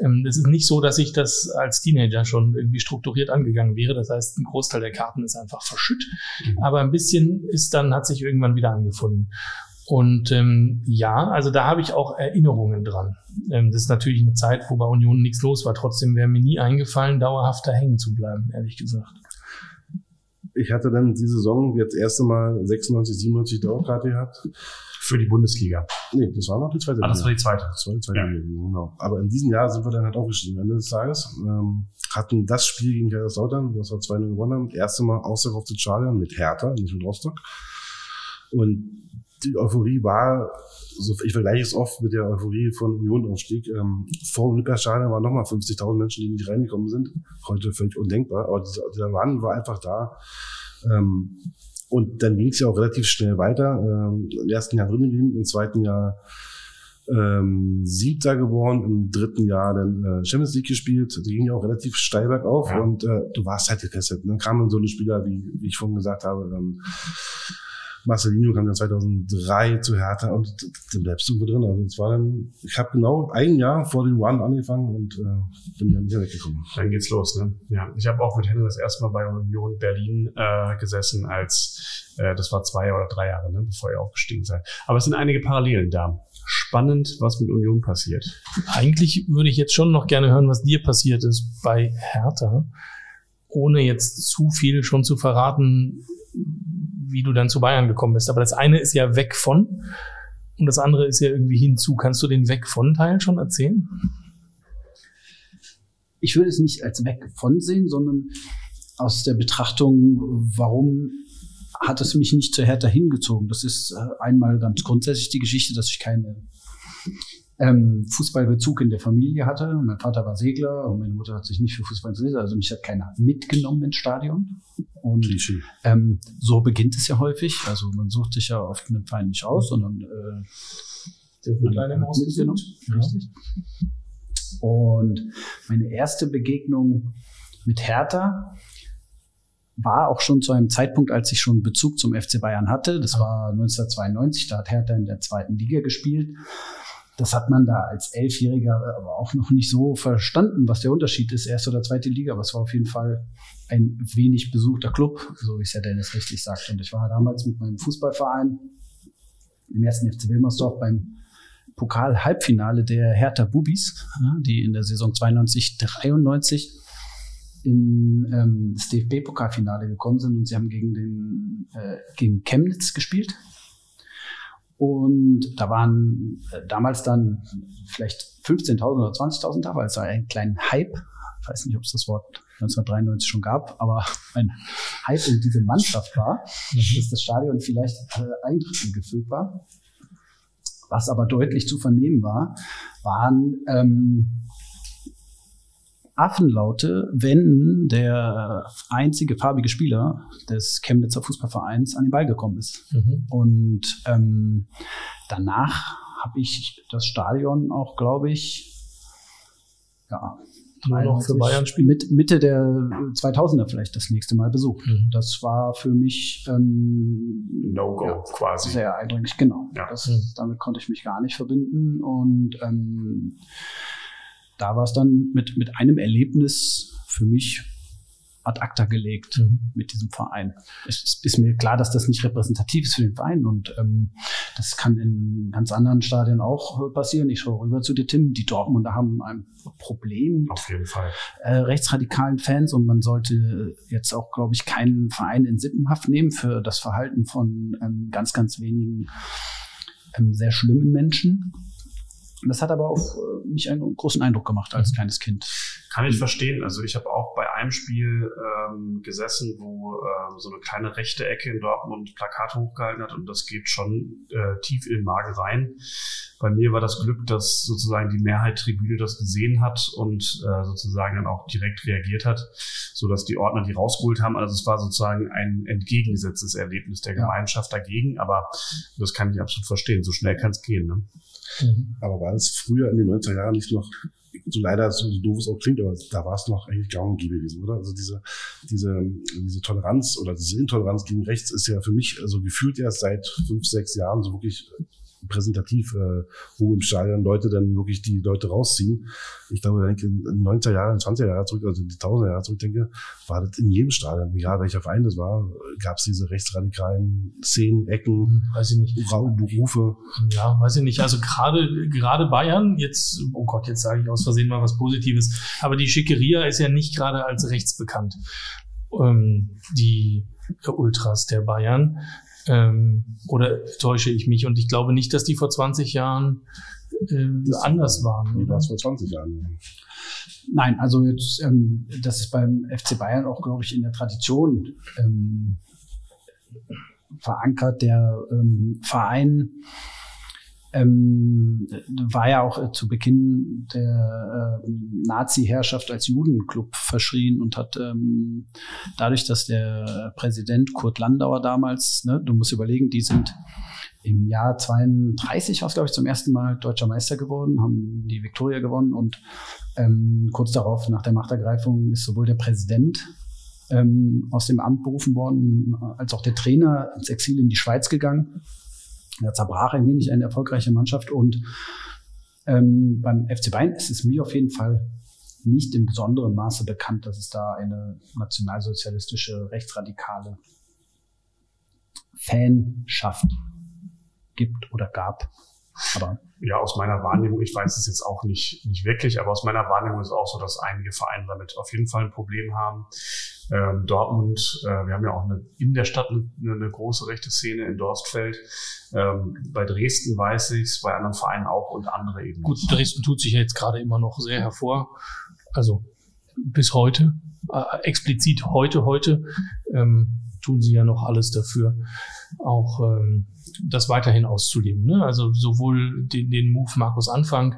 B: Ähm, Es ist nicht so, dass ich das als Teenager schon irgendwie strukturiert angegangen wäre. Das heißt, ein Großteil der Karten ist einfach verschütt.
C: Mhm.
B: Aber ein bisschen ist dann, hat sich irgendwann wieder angefunden. Und ähm, ja, also da habe ich auch Erinnerungen dran. Ähm, das ist natürlich eine Zeit, wo bei Union nichts los war. Trotzdem wäre mir nie eingefallen, dauerhaft da hängen zu bleiben, ehrlich gesagt.
E: Ich hatte dann die Saison jetzt das erste Mal 96, 97 Dauerkarte gehabt.
C: Für die Bundesliga.
E: Nee, das war noch die zweite
C: Ah, das war die zweite.
E: Das war die zweite
C: Ja.
E: Genau. Aber in diesem Jahr sind wir dann halt aufgestiegen. Ende des Tages ähm, hatten das Spiel gegen Kaiserslautern, das wir 2-0 gewonnen haben, das erste Mal ausverkauftes Stadion mit Hertha, nicht mit Rostock. Und die Euphorie war, so, ich vergleiche es oft mit der Euphorie von Union-Aufstieg. Ähm, vor Olympiastadion waren nochmal 50.000 Menschen, die nicht reingekommen sind. Heute völlig undenkbar, aber dieser, dieser Run war einfach da. Ähm, und dann ging es ja auch relativ schnell weiter. Ähm, Im ersten Jahr drin geblieben, im zweiten Jahr ähm, Siebter geworden, im dritten Jahr dann äh, Champions League gespielt. Die ging ja auch relativ steil bergauf
C: Ja.
E: und äh, du warst halt getestet. Dann kamen so eine Spieler, wie, wie ich vorhin gesagt habe, ähm, Marcelinho kam dann 2003 zu Hertha und dann bleibst du irgendwo drin. Also es war dann, ich habe genau ein Jahr vor dem Run angefangen und äh, bin dann nicht weggekommen.
C: Dann geht's los, ne? Ja, ich habe auch mit Henry das erste Mal bei Union Berlin äh, gesessen, als äh, das war zwei oder drei Jahre, ne, bevor ihr aufgestiegen seid. Aber es sind einige Parallelen da. Spannend, was mit Union passiert.
B: Eigentlich würde ich jetzt schon noch gerne hören, was dir passiert ist bei Hertha, ohne jetzt zu viel schon zu verraten, wie du dann zu Bayern gekommen bist. Aber das eine ist ja weg von und das andere ist ja irgendwie hinzu. Kannst du den weg von Teil schon erzählen?
D: ich würde es nicht als weg von sehen, sondern aus der Betrachtung, warum hat es mich nicht zu Hertha hingezogen. Das ist äh, einmal ganz grundsätzlich die Geschichte, dass ich keine ähm, Fußballbezug in der Familie hatte. Mein Vater war Segler und meine Mutter hat sich nicht für Fußball interessiert, also mich hat keiner mitgenommen ins Stadion. Und ähm, so beginnt es ja häufig. Also man sucht sich ja oft einen Feind nicht aus, sondern äh,
B: Der wird einem ausgesucht. Ja.
D: Richtig. Und meine erste Begegnung mit Hertha war auch schon zu einem Zeitpunkt, als ich schon Bezug zum FC Bayern hatte. Das war 1992, da hat Hertha in der zweiten Liga gespielt. Das hat man da als Elfjähriger aber auch noch nicht so verstanden, was der Unterschied ist, erste oder zweite Liga. Aber es war auf jeden Fall ein wenig besuchter Club, so wie es ja Dennis richtig sagt. Und ich war damals mit meinem Fußballverein im ersten FC Wilmersdorf beim Pokal-Halbfinale der Hertha Bubis, die in der Saison 92, 93 in ähm, das DFB-Pokalfinale gekommen sind und sie haben gegen den äh, gegen Chemnitz gespielt. Und da waren äh, damals dann vielleicht 15.000 oder 20.000 da, weil es war ein kleiner Hype. Ich weiß nicht, ob es das Wort 1993 schon gab, aber (laughs) ein Hype in diese Mannschaft war, dass das Stadion vielleicht äh, ein Drittel gefüllt war. Was aber deutlich zu vernehmen war, waren ähm, Affenlaute, wenn der einzige farbige Spieler des Chemnitzer Fußballvereins an den Ball gekommen ist.
B: Mhm.
D: Und ähm, danach habe ich das Stadion auch, glaube ich, ja,
B: Nur noch für
D: 93,
B: Bayern spielen.
D: mit Mitte der 2000er vielleicht das nächste Mal besucht.
B: Mhm.
D: Das war für mich ähm,
C: No-Go
D: ja,
C: quasi.
D: sehr eindringlich, genau.
C: Ja.
D: Das,
B: Mhm.
D: Damit konnte ich mich gar nicht verbinden. Und ähm, da war es dann mit, mit einem Erlebnis für mich ad acta gelegt mhm. mit diesem Verein. Es ist mir klar, dass das nicht repräsentativ ist für den Verein und ähm, das kann in ganz anderen Stadien auch passieren. Ich schaue rüber zu dir, Tim. Die Dortmunder haben ein Problem mit
C: Auf jeden Fall.
D: Äh, rechtsradikalen Fans und man sollte jetzt auch, glaube ich, keinen Verein in Sippenhaft nehmen für das Verhalten von ähm, ganz, ganz wenigen ähm, sehr schlimmen Menschen. Das hat aber auf äh, mich einen großen Eindruck gemacht als mhm. kleines Kind.
C: Kann ich verstehen. Also ich habe auch bei einem Spiel ähm, gesessen, wo ähm, so eine kleine rechte Ecke in Dortmund Plakate hochgehalten hat und das geht schon äh, tief in den Magen rein. Bei mir war das Glück, dass sozusagen die Mehrheit Tribüne das gesehen hat und äh, sozusagen dann auch direkt reagiert hat, so dass die Ordner die rausgeholt haben. Also es war sozusagen ein entgegengesetztes Erlebnis der Gemeinschaft dagegen, aber das kann ich absolut verstehen. So schnell kann es gehen. Ne?
E: Mhm. Aber war das früher in den 90er Jahren nicht noch so leider so doof es auch klingt, aber da war es noch eigentlich gang und gäbe gewesen, oder? Also diese, diese, diese Toleranz oder diese Intoleranz gegen rechts ist ja für mich also gefühlt erst seit fünf, sechs Jahren so wirklich präsentativ, äh, wo im Stadion Leute dann wirklich die Leute rausziehen. Ich glaube, wenn ich in 90er Jahren, 20er Jahre zurück, also die 1000er Jahre zurückdenke, war das in jedem Stadion, egal welcher Verein das war, gab es diese rechtsradikalen Szenen, Ecken, hm,
B: weiß ich nicht.
E: Berufe.
B: Ja, weiß ich nicht. Also gerade gerade Bayern, jetzt, oh Gott, jetzt sage ich aus Versehen mal was Positives, aber die Schickeria ist ja nicht gerade als rechts bekannt. Ähm, die Ultras der Bayern. Ähm, oder täusche ich mich? Und ich glaube nicht, dass die vor 20 Jahren äh, anders waren.
E: Wie war es vor 20 Jahren?
D: Nein, also jetzt, ähm, das ist beim FC Bayern auch, glaube ich, in der Tradition ähm, verankert. Der ähm, Verein ähm, war ja auch äh, zu Beginn der äh, Nazi-Herrschaft als Judenclub verschrien und hat ähm, dadurch, dass der Präsident Kurt Landauer damals, ne, du musst überlegen, die sind im Jahr 32 war es, glaube ich, zum ersten Mal deutscher Meister geworden, haben die Viktoria gewonnen und ähm, kurz darauf nach der Machtergreifung ist sowohl der Präsident ähm, aus dem Amt berufen worden, als auch der Trainer ins Exil in die Schweiz gegangen. Da zerbrach ein wenig eine erfolgreiche Mannschaft und ähm, beim FC Bayern ist es mir auf jeden Fall nicht in besonderem Maße bekannt, dass es da eine nationalsozialistische, rechtsradikale Fanschaft gibt oder gab.
C: Aber ja, aus meiner Wahrnehmung, ich weiß es jetzt auch nicht, nicht wirklich, aber aus meiner Wahrnehmung ist auch so, dass einige Vereine damit auf jeden Fall ein Problem haben. Ähm, Dortmund, äh, wir haben ja auch eine, in der Stadt eine, eine große rechte Szene in Dorstfeld. Ähm, bei Dresden weiß ich es, bei anderen Vereinen auch und andere eben.
B: Gut, Dresden tut sich ja jetzt gerade immer noch sehr hervor. Also bis heute, äh, explizit heute, heute, ähm, tun sie ja noch alles dafür, auch ähm, das weiterhin auszuleben. Ne? Also sowohl den, den Move Markus Anfang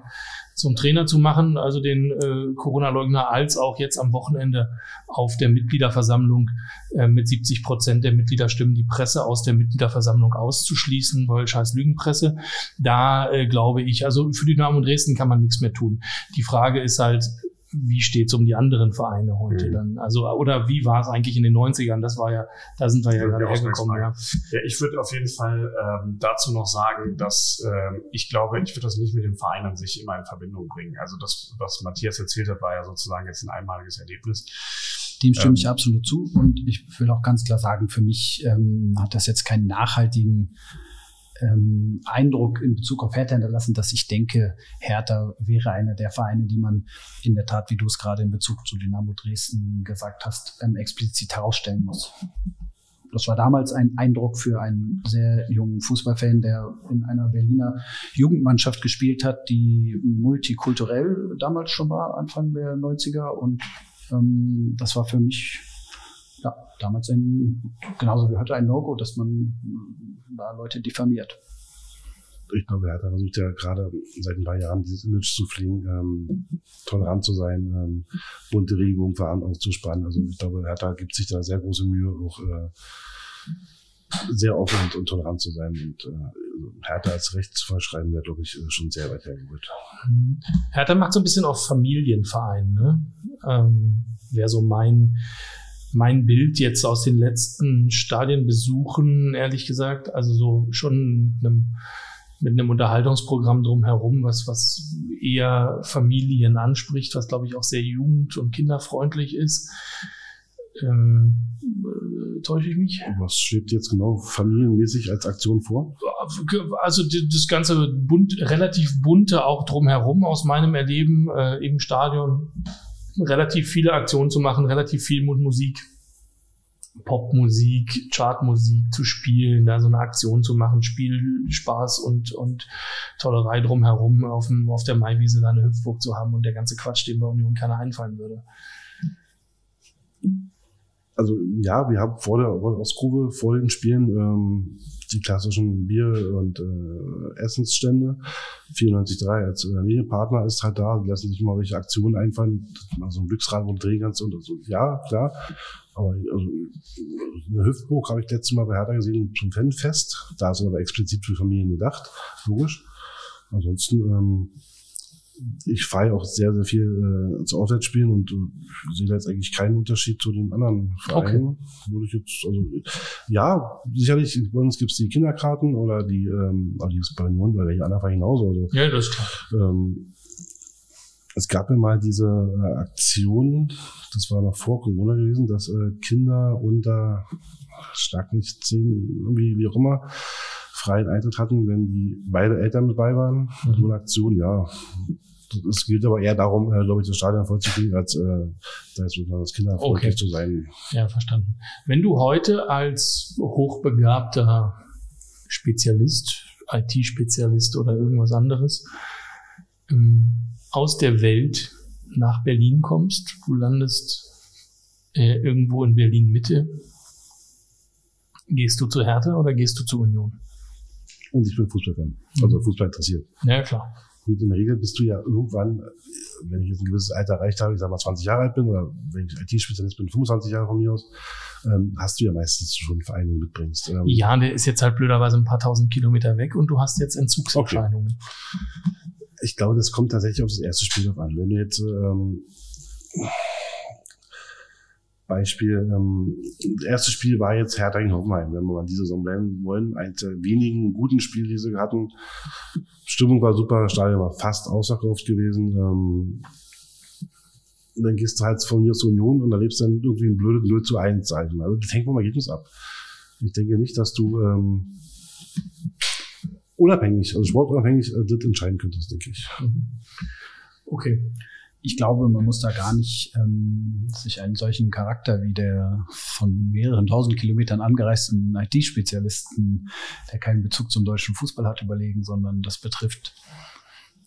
B: zum Trainer zu machen, also den äh, Corona-Leugner, als auch jetzt am Wochenende auf der Mitgliederversammlung äh, mit 70 Prozent der Mitgliederstimmen die Presse aus der Mitgliederversammlung auszuschließen, weil scheiß Lügenpresse. Da äh, glaube ich, also für die Dynamo Dresden kann man nichts mehr tun. Die Frage ist halt, wie steht es um die anderen Vereine heute mhm. dann? Also, oder wie war es eigentlich in den 90ern? Das war ja, da sind wir ja gerade hergekommen. Ja.
C: ja, ich würde auf jeden Fall ähm, dazu noch sagen, dass ähm, ich glaube, ich würde das nicht mit dem Verein an sich immer in Verbindung bringen. Also das, was Matthias erzählt hat, war ja sozusagen jetzt ein einmaliges Erlebnis.
D: Dem stimme ähm, ich absolut zu. Und ich will auch ganz klar sagen, für mich ähm, hat das jetzt keinen nachhaltigen ähm, Eindruck in Bezug auf Hertha hinterlassen, dass ich denke, Hertha wäre einer der Vereine, die man in der Tat, wie du es gerade in Bezug zu Dynamo Dresden gesagt hast, ähm, explizit herausstellen muss. Das war damals ein Eindruck für einen sehr jungen Fußballfan, der in einer Berliner Jugendmannschaft gespielt hat, die multikulturell damals schon war, Anfang der 90er. Und ähm, das war für mich ja, damals ein, genauso wie heute ein Logo, dass man da Leute diffamiert.
E: Ich glaube, er hat versucht ja gerade seit ein paar Jahren dieses Image zu fliegen, ähm, tolerant zu sein, ähm, bunte Regungen auszuspannen. Also ich glaube, Hertha gibt sich da sehr große Mühe, auch äh, sehr offen und, und, tolerant zu sein. Und äh, Hertha als Rechtsvorschreiben wäre, glaube ich, schon sehr weit hergeholt.
B: Hertha macht so ein bisschen auf Familienverein, ne? Ähm, Wäre so mein mein Bild jetzt aus den letzten Stadienbesuchen, ehrlich gesagt, also so schon einem mit einem Unterhaltungsprogramm drumherum, was, was eher Familien anspricht, was glaube ich auch sehr jugend- und kinderfreundlich ist. Ähm, äh, täusche ich mich?
E: Was schwebt jetzt genau familienmäßig als Aktion vor?
B: Also das ganze bunt, relativ bunte auch drumherum aus meinem Erleben äh, im Stadion. Relativ viele Aktionen zu machen, relativ viel Musik, Popmusik, Chartmusik zu spielen, da so eine Aktion zu machen, Spielspaß und, und Tollerei drumherum auf, dem, auf der Maiwiese da eine Hüpfburg zu haben und der ganze Quatsch, den bei Union keiner einfallen würde.
E: Also ja, wir haben vor der Ostgrube, vor den Spielen, ähm, die klassischen Bier- und äh, Essensstände. 94.3 als Medienpartner ist halt da, die lassen sich mal welche Aktionen einfallen, mal so ein Glücksrad, wo drehen kannst und so. Ja, klar. Aber also, eine Hüftburg habe ich letztes Mal bei Hertha gesehen zum Fanfest. Da ist aber explizit für Familien gedacht, logisch. Ansonsten ähm, ich fahre auch sehr, sehr viel äh, zu Auswärtsspielen und äh, sehe da jetzt eigentlich keinen Unterschied zu den anderen Vereinen. Okay. Würde ich jetzt, also ja, sicherlich, bei uns gibt es die Kinderkarten oder die, ähm, aber die ist bei Union oder welche anderen Vereine genauso. Also,
B: ja, das ist klar. Ähm,
E: es gab ja mal diese äh, Aktion, das war noch vor Corona gewesen, dass äh, Kinder unter stark nicht zehn, irgendwie wie auch immer, freien Eintritt hatten, wenn die beide Eltern mit bei waren. Mhm. So eine Aktion, ja, es geht aber eher darum, äh, glaube ich, das Stadion vollzukriegen, als äh, da jetzt das kinderfreundlich okay. zu sein.
B: Ja, verstanden. Wenn du heute als hochbegabter Spezialist, IT-Spezialist oder irgendwas anderes ähm, aus der Welt nach Berlin kommst, du landest äh, irgendwo in Berlin Mitte, gehst du zu Hertha oder gehst du zur Union?
E: Und ich bin Fußballfan, also Fußball interessiert.
B: Ja, klar.
E: Gut, in der Regel bist du ja irgendwann, wenn ich jetzt ein gewisses Alter erreicht habe, ich sag mal 20 Jahre alt bin, oder wenn ich IT-Spezialist bin, 25 Jahre von mir aus, ähm, hast du ja meistens schon einen Verein, den du mitbringst.
B: Ähm, ja, der ist jetzt halt blöderweise ein paar tausend Kilometer weg und du hast jetzt Entzugserscheinungen.
E: Okay. Ich glaube, das kommt tatsächlich auf das erste Spiel drauf an. Wenn du jetzt ähm, Beispiel, ähm, das erste Spiel war jetzt Hertha gegen Hoffenheim, wenn wir mal diese Saison bleiben wollen. Eines der wenigen guten Spiele, die sie hatten. Stimmung war super, Stadion war fast ausverkauft gewesen. Ähm, dann gehst du halt von hier zur Union und erlebst dann irgendwie ein blödes 0 zu 1 Zeichen. Also das hängt vom Ergebnis ab. Ich denke nicht, dass du ähm, unabhängig, also sportunabhängig, äh, das entscheiden könntest, denke ich. Mhm.
D: Okay ich glaube, man muss da gar nicht ähm, sich einen solchen Charakter wie der von mehreren tausend Kilometern angereisten IT-Spezialisten, der keinen Bezug zum deutschen Fußball hat, überlegen, sondern das betrifft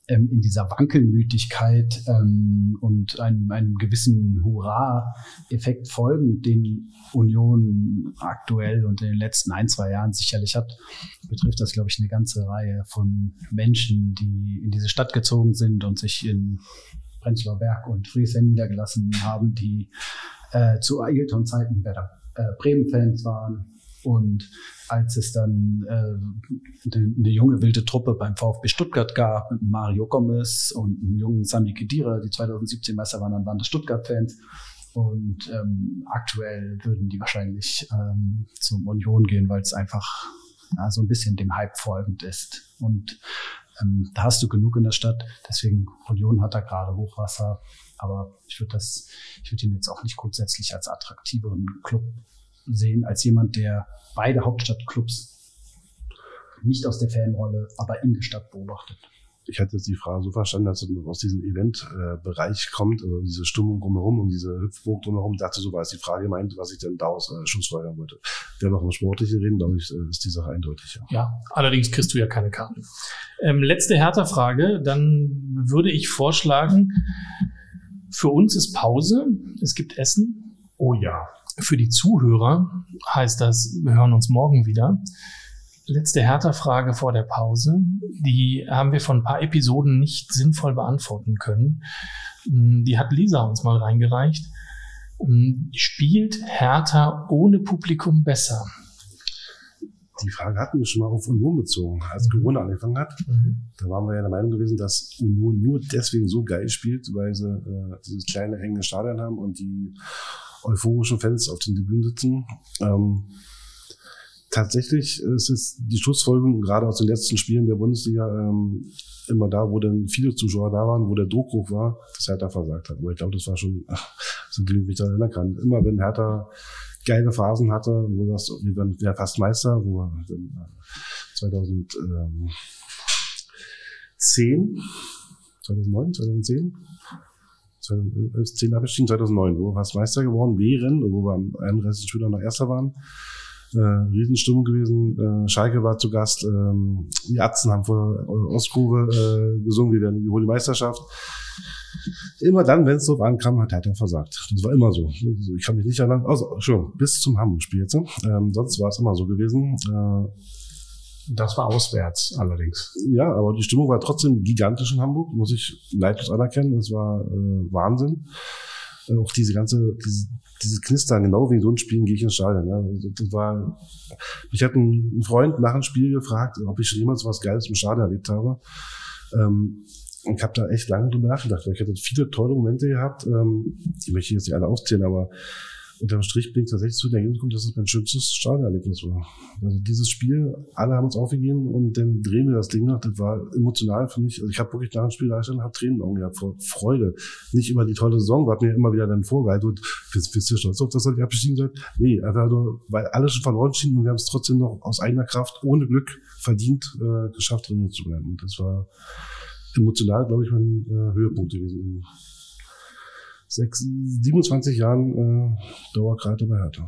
D: ähm, in dieser Wankelmütigkeit ähm, und einem, einem gewissen Hurra-Effekt folgend, den Union aktuell und in den letzten ein, zwei Jahren sicherlich hat, betrifft das, glaube ich, eine ganze Reihe von Menschen, die in diese Stadt gezogen sind und sich in Prenzlauer Berg und Friesen niedergelassen haben, die äh, zu Ailton-Zeiten äh, Bremen-Fans waren. Und als es dann äh, eine junge wilde Truppe beim VfB Stuttgart gab, mit Mario Gomez und einem jungen Sami Khedira, die 2017 Meister waren, dann waren das Stuttgart-Fans. Und ähm, aktuell würden die wahrscheinlich ähm, zum Union gehen, weil es einfach ja, so ein bisschen dem Hype folgend ist. Und ähm, da hast du genug in der Stadt. Deswegen Union hat da gerade Hochwasser. Aber ich würde das, ich würde ihn jetzt auch nicht grundsätzlich als attraktiveren Club sehen, als jemand, der beide Hauptstadtclubs nicht aus der Fanrolle, aber in der Stadt beobachtet
E: ich hatte jetzt die Frage so verstanden, dass es aus diesem Eventbereich kommt, also diese Stimmung drumherum und diese Hüpfburg drumherum. Dachte so, war es die Frage gemeint, was ich denn daraus äh, schlussfolgern wollte. Wenn wir vom Sportlichen reden, glaube ich, äh, ist die Sache eindeutig.
B: Ja. ja, allerdings kriegst du ja keine Karten. Ähm, letzte Hertha-Frage, dann würde ich vorschlagen, für uns ist Pause, es gibt Essen.
C: Oh ja.
B: Für die Zuhörer heißt das, wir hören uns morgen wieder letzte Hertha-Frage vor der Pause. Die haben wir von ein paar Episoden nicht sinnvoll beantworten können. Hm, die hat Lisa uns mal reingereicht. Hm, spielt Hertha ohne Publikum besser?
E: Die Frage hatten wir schon mal auf Union bezogen, als mhm. Corona angefangen hat. Mhm. Da waren wir ja der Meinung gewesen, dass Union nur deswegen so geil spielt, weil sie äh, dieses kleine enge Stadion haben und die euphorischen Fans auf den Tribünen sitzen. Ähm, tatsächlich ist es die Schlussfolgerung gerade aus den letzten Spielen der Bundesliga ähm, immer da, wo dann viele Zuschauer da waren, wo der Druck hoch war, dass Hertha versagt hat. Aber ich glaube, das war schon, ach, so wie ich daran kann. Immer wenn Hertha geile Phasen hatte, wo das, wie wenn der fast Meister, wo er dann 2010, 2009, 2010, 2010 abgestiegen, 2009, wo wir fast Meister geworden wären, wo wir am 31. Spieler noch Erster waren. Äh, Riesenstimmung gewesen. Äh, Schalke war zu Gast. Ähm, die Atzen haben vor Ostkurve äh, gesungen, wir werden die holen die Meisterschaft. Immer dann, wenn es so ankam, hat er versagt. Das war immer so. Also ich kann mich nicht erinnern. Also schon bis zum Hamburg-Spiel jetzt. Ähm, sonst war es immer so gewesen. Äh,
C: das war auswärts allerdings.
E: Ja, aber die Stimmung war trotzdem gigantisch in Hamburg, muss ich neidlos anerkennen. Es war äh, Wahnsinn. Auch diese ganze, diese, dieses Knistern, genau wie in so einem Spiel gehe ich ins Stadion. Also das war, ich hatte einen Freund nach dem Spiel gefragt, ob ich schon jemals was Geiles im Stadion erlebt habe. Ähm, und ich habe da echt lange drüber nachgedacht, weil ich hatte viele tolle Momente gehabt. Ähm, die möchte ich jetzt nicht alle aufzählen, aber unterm Strich ich tatsächlich zu der Ergebnis gekommen, dass es mein schönstes Stadionerlebnis war. Also dieses Spiel, alle haben uns aufgegeben und dann drehen wir das Ding noch. Das war emotional für mich. Also ich habe wirklich nach dem Spiel da gestanden, habe Tränen in Augen gehabt vor Freude. Nicht über die tolle Saison, was mir immer wieder dann vorgehalten wird. Bist, du stolz auf, dass ihr nicht abgestiegen seid? Nee, einfach nur, weil alles schon verloren schien und wir haben es trotzdem noch aus eigener Kraft, ohne Glück verdient, äh, geschafft, drin zu bleiben. Und das war emotional, glaube ich, mein äh, Höhepunkt gewesen sechs, 27 Jahren äh, Dauerkarte bei Hertha.